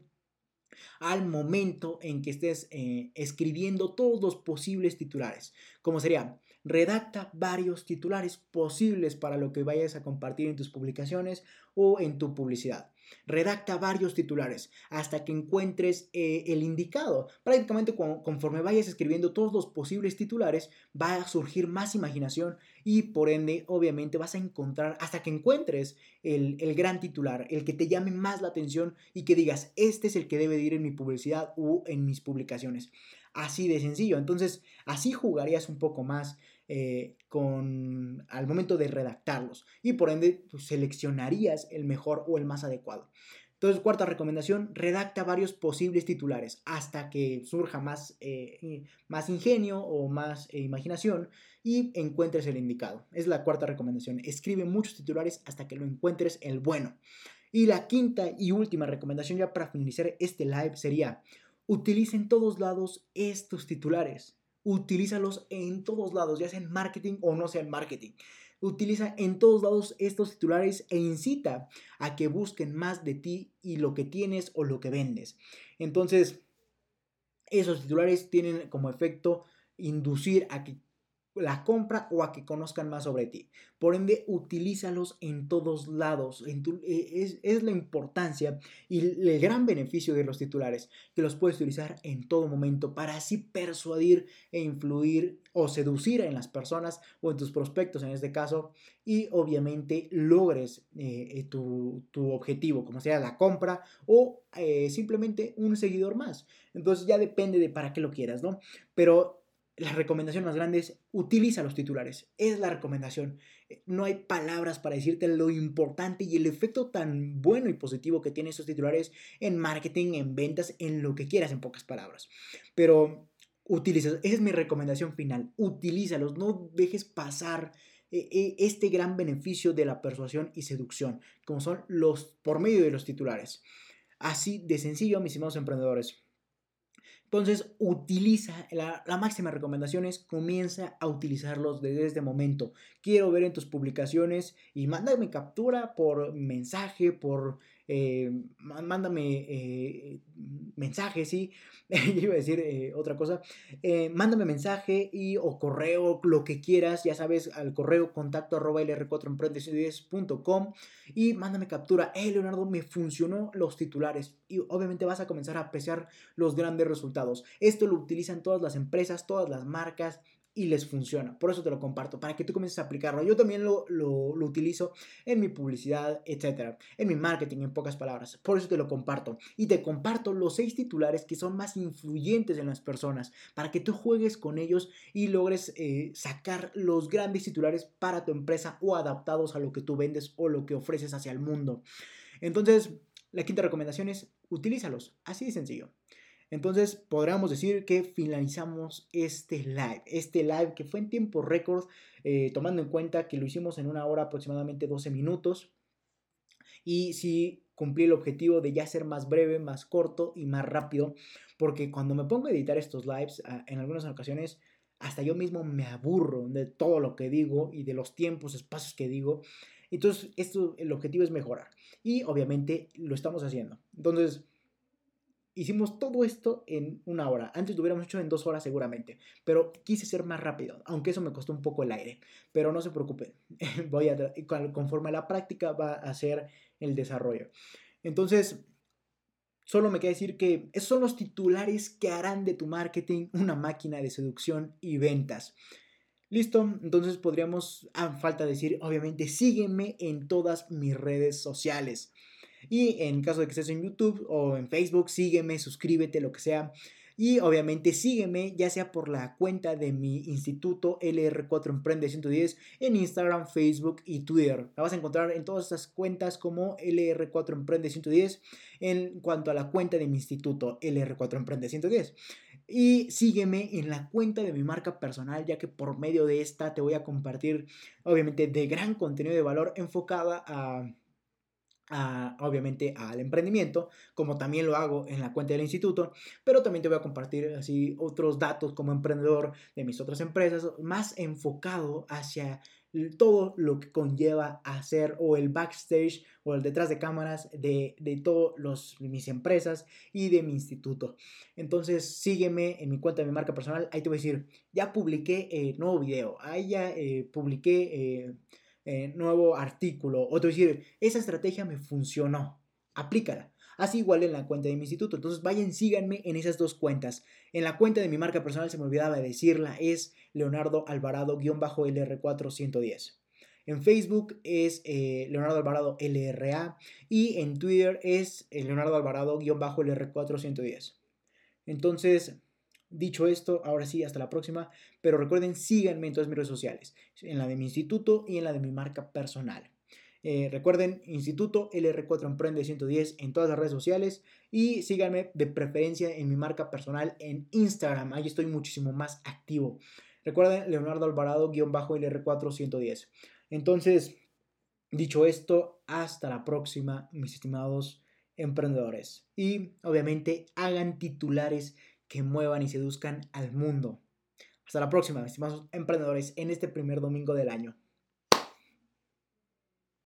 Al momento en que estés eh, escribiendo todos los posibles titulares, como sería redacta varios titulares posibles para lo que vayas a compartir en tus publicaciones o en tu publicidad. Redacta varios titulares hasta que encuentres eh, el indicado. Prácticamente conforme vayas escribiendo todos los posibles titulares, va a surgir más imaginación y por ende, obviamente, vas a encontrar hasta que encuentres el, el gran titular, el que te llame más la atención y que digas, este es el que debe de ir en mi publicidad o en mis publicaciones. Así de sencillo. Entonces, así jugarías un poco más eh, con, al momento de redactarlos y por ende pues, seleccionarías el mejor o el más adecuado. Entonces, cuarta recomendación, redacta varios posibles titulares hasta que surja más, eh, más ingenio o más eh, imaginación y encuentres el indicado. Es la cuarta recomendación. Escribe muchos titulares hasta que lo encuentres el bueno. Y la quinta y última recomendación ya para finalizar este live sería, utiliza en todos lados estos titulares utilízalos en todos lados, ya sea en marketing o no sea en marketing. Utiliza en todos lados estos titulares e incita a que busquen más de ti y lo que tienes o lo que vendes. Entonces, esos titulares tienen como efecto inducir a que la compra o a que conozcan más sobre ti. Por ende, utilízalos en todos lados. E, es, la importancia y el gran beneficio de los titulares, que los puedes utilizar en todo momento para así persuadir e influir o seducir en las personas o en tus prospectos en este caso y obviamente logres eh, eh, tu, objetivo, como sea la compra o eh, simplemente un seguidor más. Entonces ya depende de para qué lo quieras, ¿no? Pero la recomendación más grande es utiliza los titulares. Es la recomendación. No hay palabras para decirte lo importante y el efecto tan bueno y positivo que tienen esos titulares en marketing, en ventas, en lo que quieras, en pocas palabras. Pero utiliza, esa es mi recomendación final. Utilízalos, no dejes pasar eh, eh, este gran beneficio de la persuasión y seducción, como son los por medio de los titulares. Así de sencillo, mis estimados emprendedores. Entonces, utiliza, la, máxima recomendación es comienza a utilizarlos desde este momento. Quiero ver en tus publicaciones y mándame captura por mensaje, por eh, mándame eh, mensaje, sí, yo iba a decir eh, otra cosa, mándame mensaje y o correo, lo que quieras, ya sabes, al correo contacto arroba lr4emprendedores.com y mándame captura, eh Leonardo, me funcionó los titulares y obviamente vas a comenzar a apreciar los grandes resultados. Esto lo utilizan todas las empresas, todas las marcas, y les funciona. Por eso te lo comparto, para que tú comiences a aplicarlo. Yo también lo, lo, utilizo en mi publicidad, etcétera, en mi marketing, en pocas palabras. Por eso te lo comparto. Y te comparto los seis titulares que son más influyentes en las personas, para que tú juegues con ellos y logres eh, sacar los grandes titulares para tu empresa o adaptados a lo que tú vendes o lo que ofreces hacia el mundo. Entonces, la quinta recomendación es utilízalos. Así de sencillo. Entonces podríamos decir que finalizamos este live, este live que fue en tiempo récord, eh, tomando en cuenta que lo hicimos en una hora aproximadamente 12 minutos. Y sí cumplí el objetivo de ya ser más breve, más corto y más rápido, porque cuando me pongo a editar estos lives, en algunas ocasiones hasta yo mismo me aburro de todo lo que digo y de los tiempos, espacios que digo. Entonces, esto, el objetivo es mejorar. Y obviamente lo estamos haciendo. Entonces, Hicimos todo esto en una hora. Antes lo hubiéramos hecho en dos horas seguramente. Pero quise ser más rápido, aunque eso me costó un poco el aire. Pero no se preocupen. Voy a, conforme a la práctica va a ser el desarrollo. Entonces, solo me queda decir que esos son los titulares que harán de tu marketing una máquina de seducción y ventas. Listo, entonces podríamos, a falta decir, obviamente, sígueme en todas mis redes sociales. Y en caso de que estés en YouTube o en Facebook, sígueme, suscríbete, lo que sea. Y obviamente sígueme, ya sea por la cuenta de mi instituto LR4 Emprende 110 en Instagram, Facebook y Twitter. La vas a encontrar en todas estas cuentas como LR4 Emprende 110 en cuanto a la cuenta de mi instituto LR4 Emprende 110. Y sígueme en la cuenta de mi marca personal, ya que por medio de esta te voy a compartir, obviamente, de gran contenido de valor enfocada a obviamente al emprendimiento, como también lo hago en la cuenta del instituto, pero también te voy a compartir así otros datos como emprendedor de mis otras empresas, más enfocado hacia todo lo que conlleva hacer o el backstage o el detrás de cámaras de, de todas mis empresas y de mi instituto. Entonces sígueme en mi cuenta de mi marca personal, ahí te voy a decir, ya publiqué eh, nuevo video, ahí ya eh, publiqué... Eh, eh, nuevo artículo, o decir, esa estrategia me funcionó, aplícala. Así igual en la cuenta de mi instituto. Entonces vayan, síganme en esas dos cuentas. En la cuenta de mi marca personal, se me olvidaba decirla, es Leonardo Alvarado-LR410. En Facebook es eh, Leonardo Alvarado LRA y en Twitter es eh, Leonardo Alvarado-LR410. Entonces, Dicho esto, ahora sí, hasta la próxima. Pero recuerden, síganme en todas mis redes sociales, en la de mi instituto y en la de mi marca personal. Eh, recuerden, Instituto LR4 Emprende 110 en todas las redes sociales y síganme de preferencia en mi marca personal en Instagram. Ahí estoy muchísimo más activo. Recuerden, Leonardo Alvarado-LR4 110. Entonces, dicho esto, hasta la próxima, mis estimados emprendedores. Y obviamente hagan titulares que muevan y seduzcan al mundo. Hasta la próxima, estimados emprendedores, en este primer domingo del año.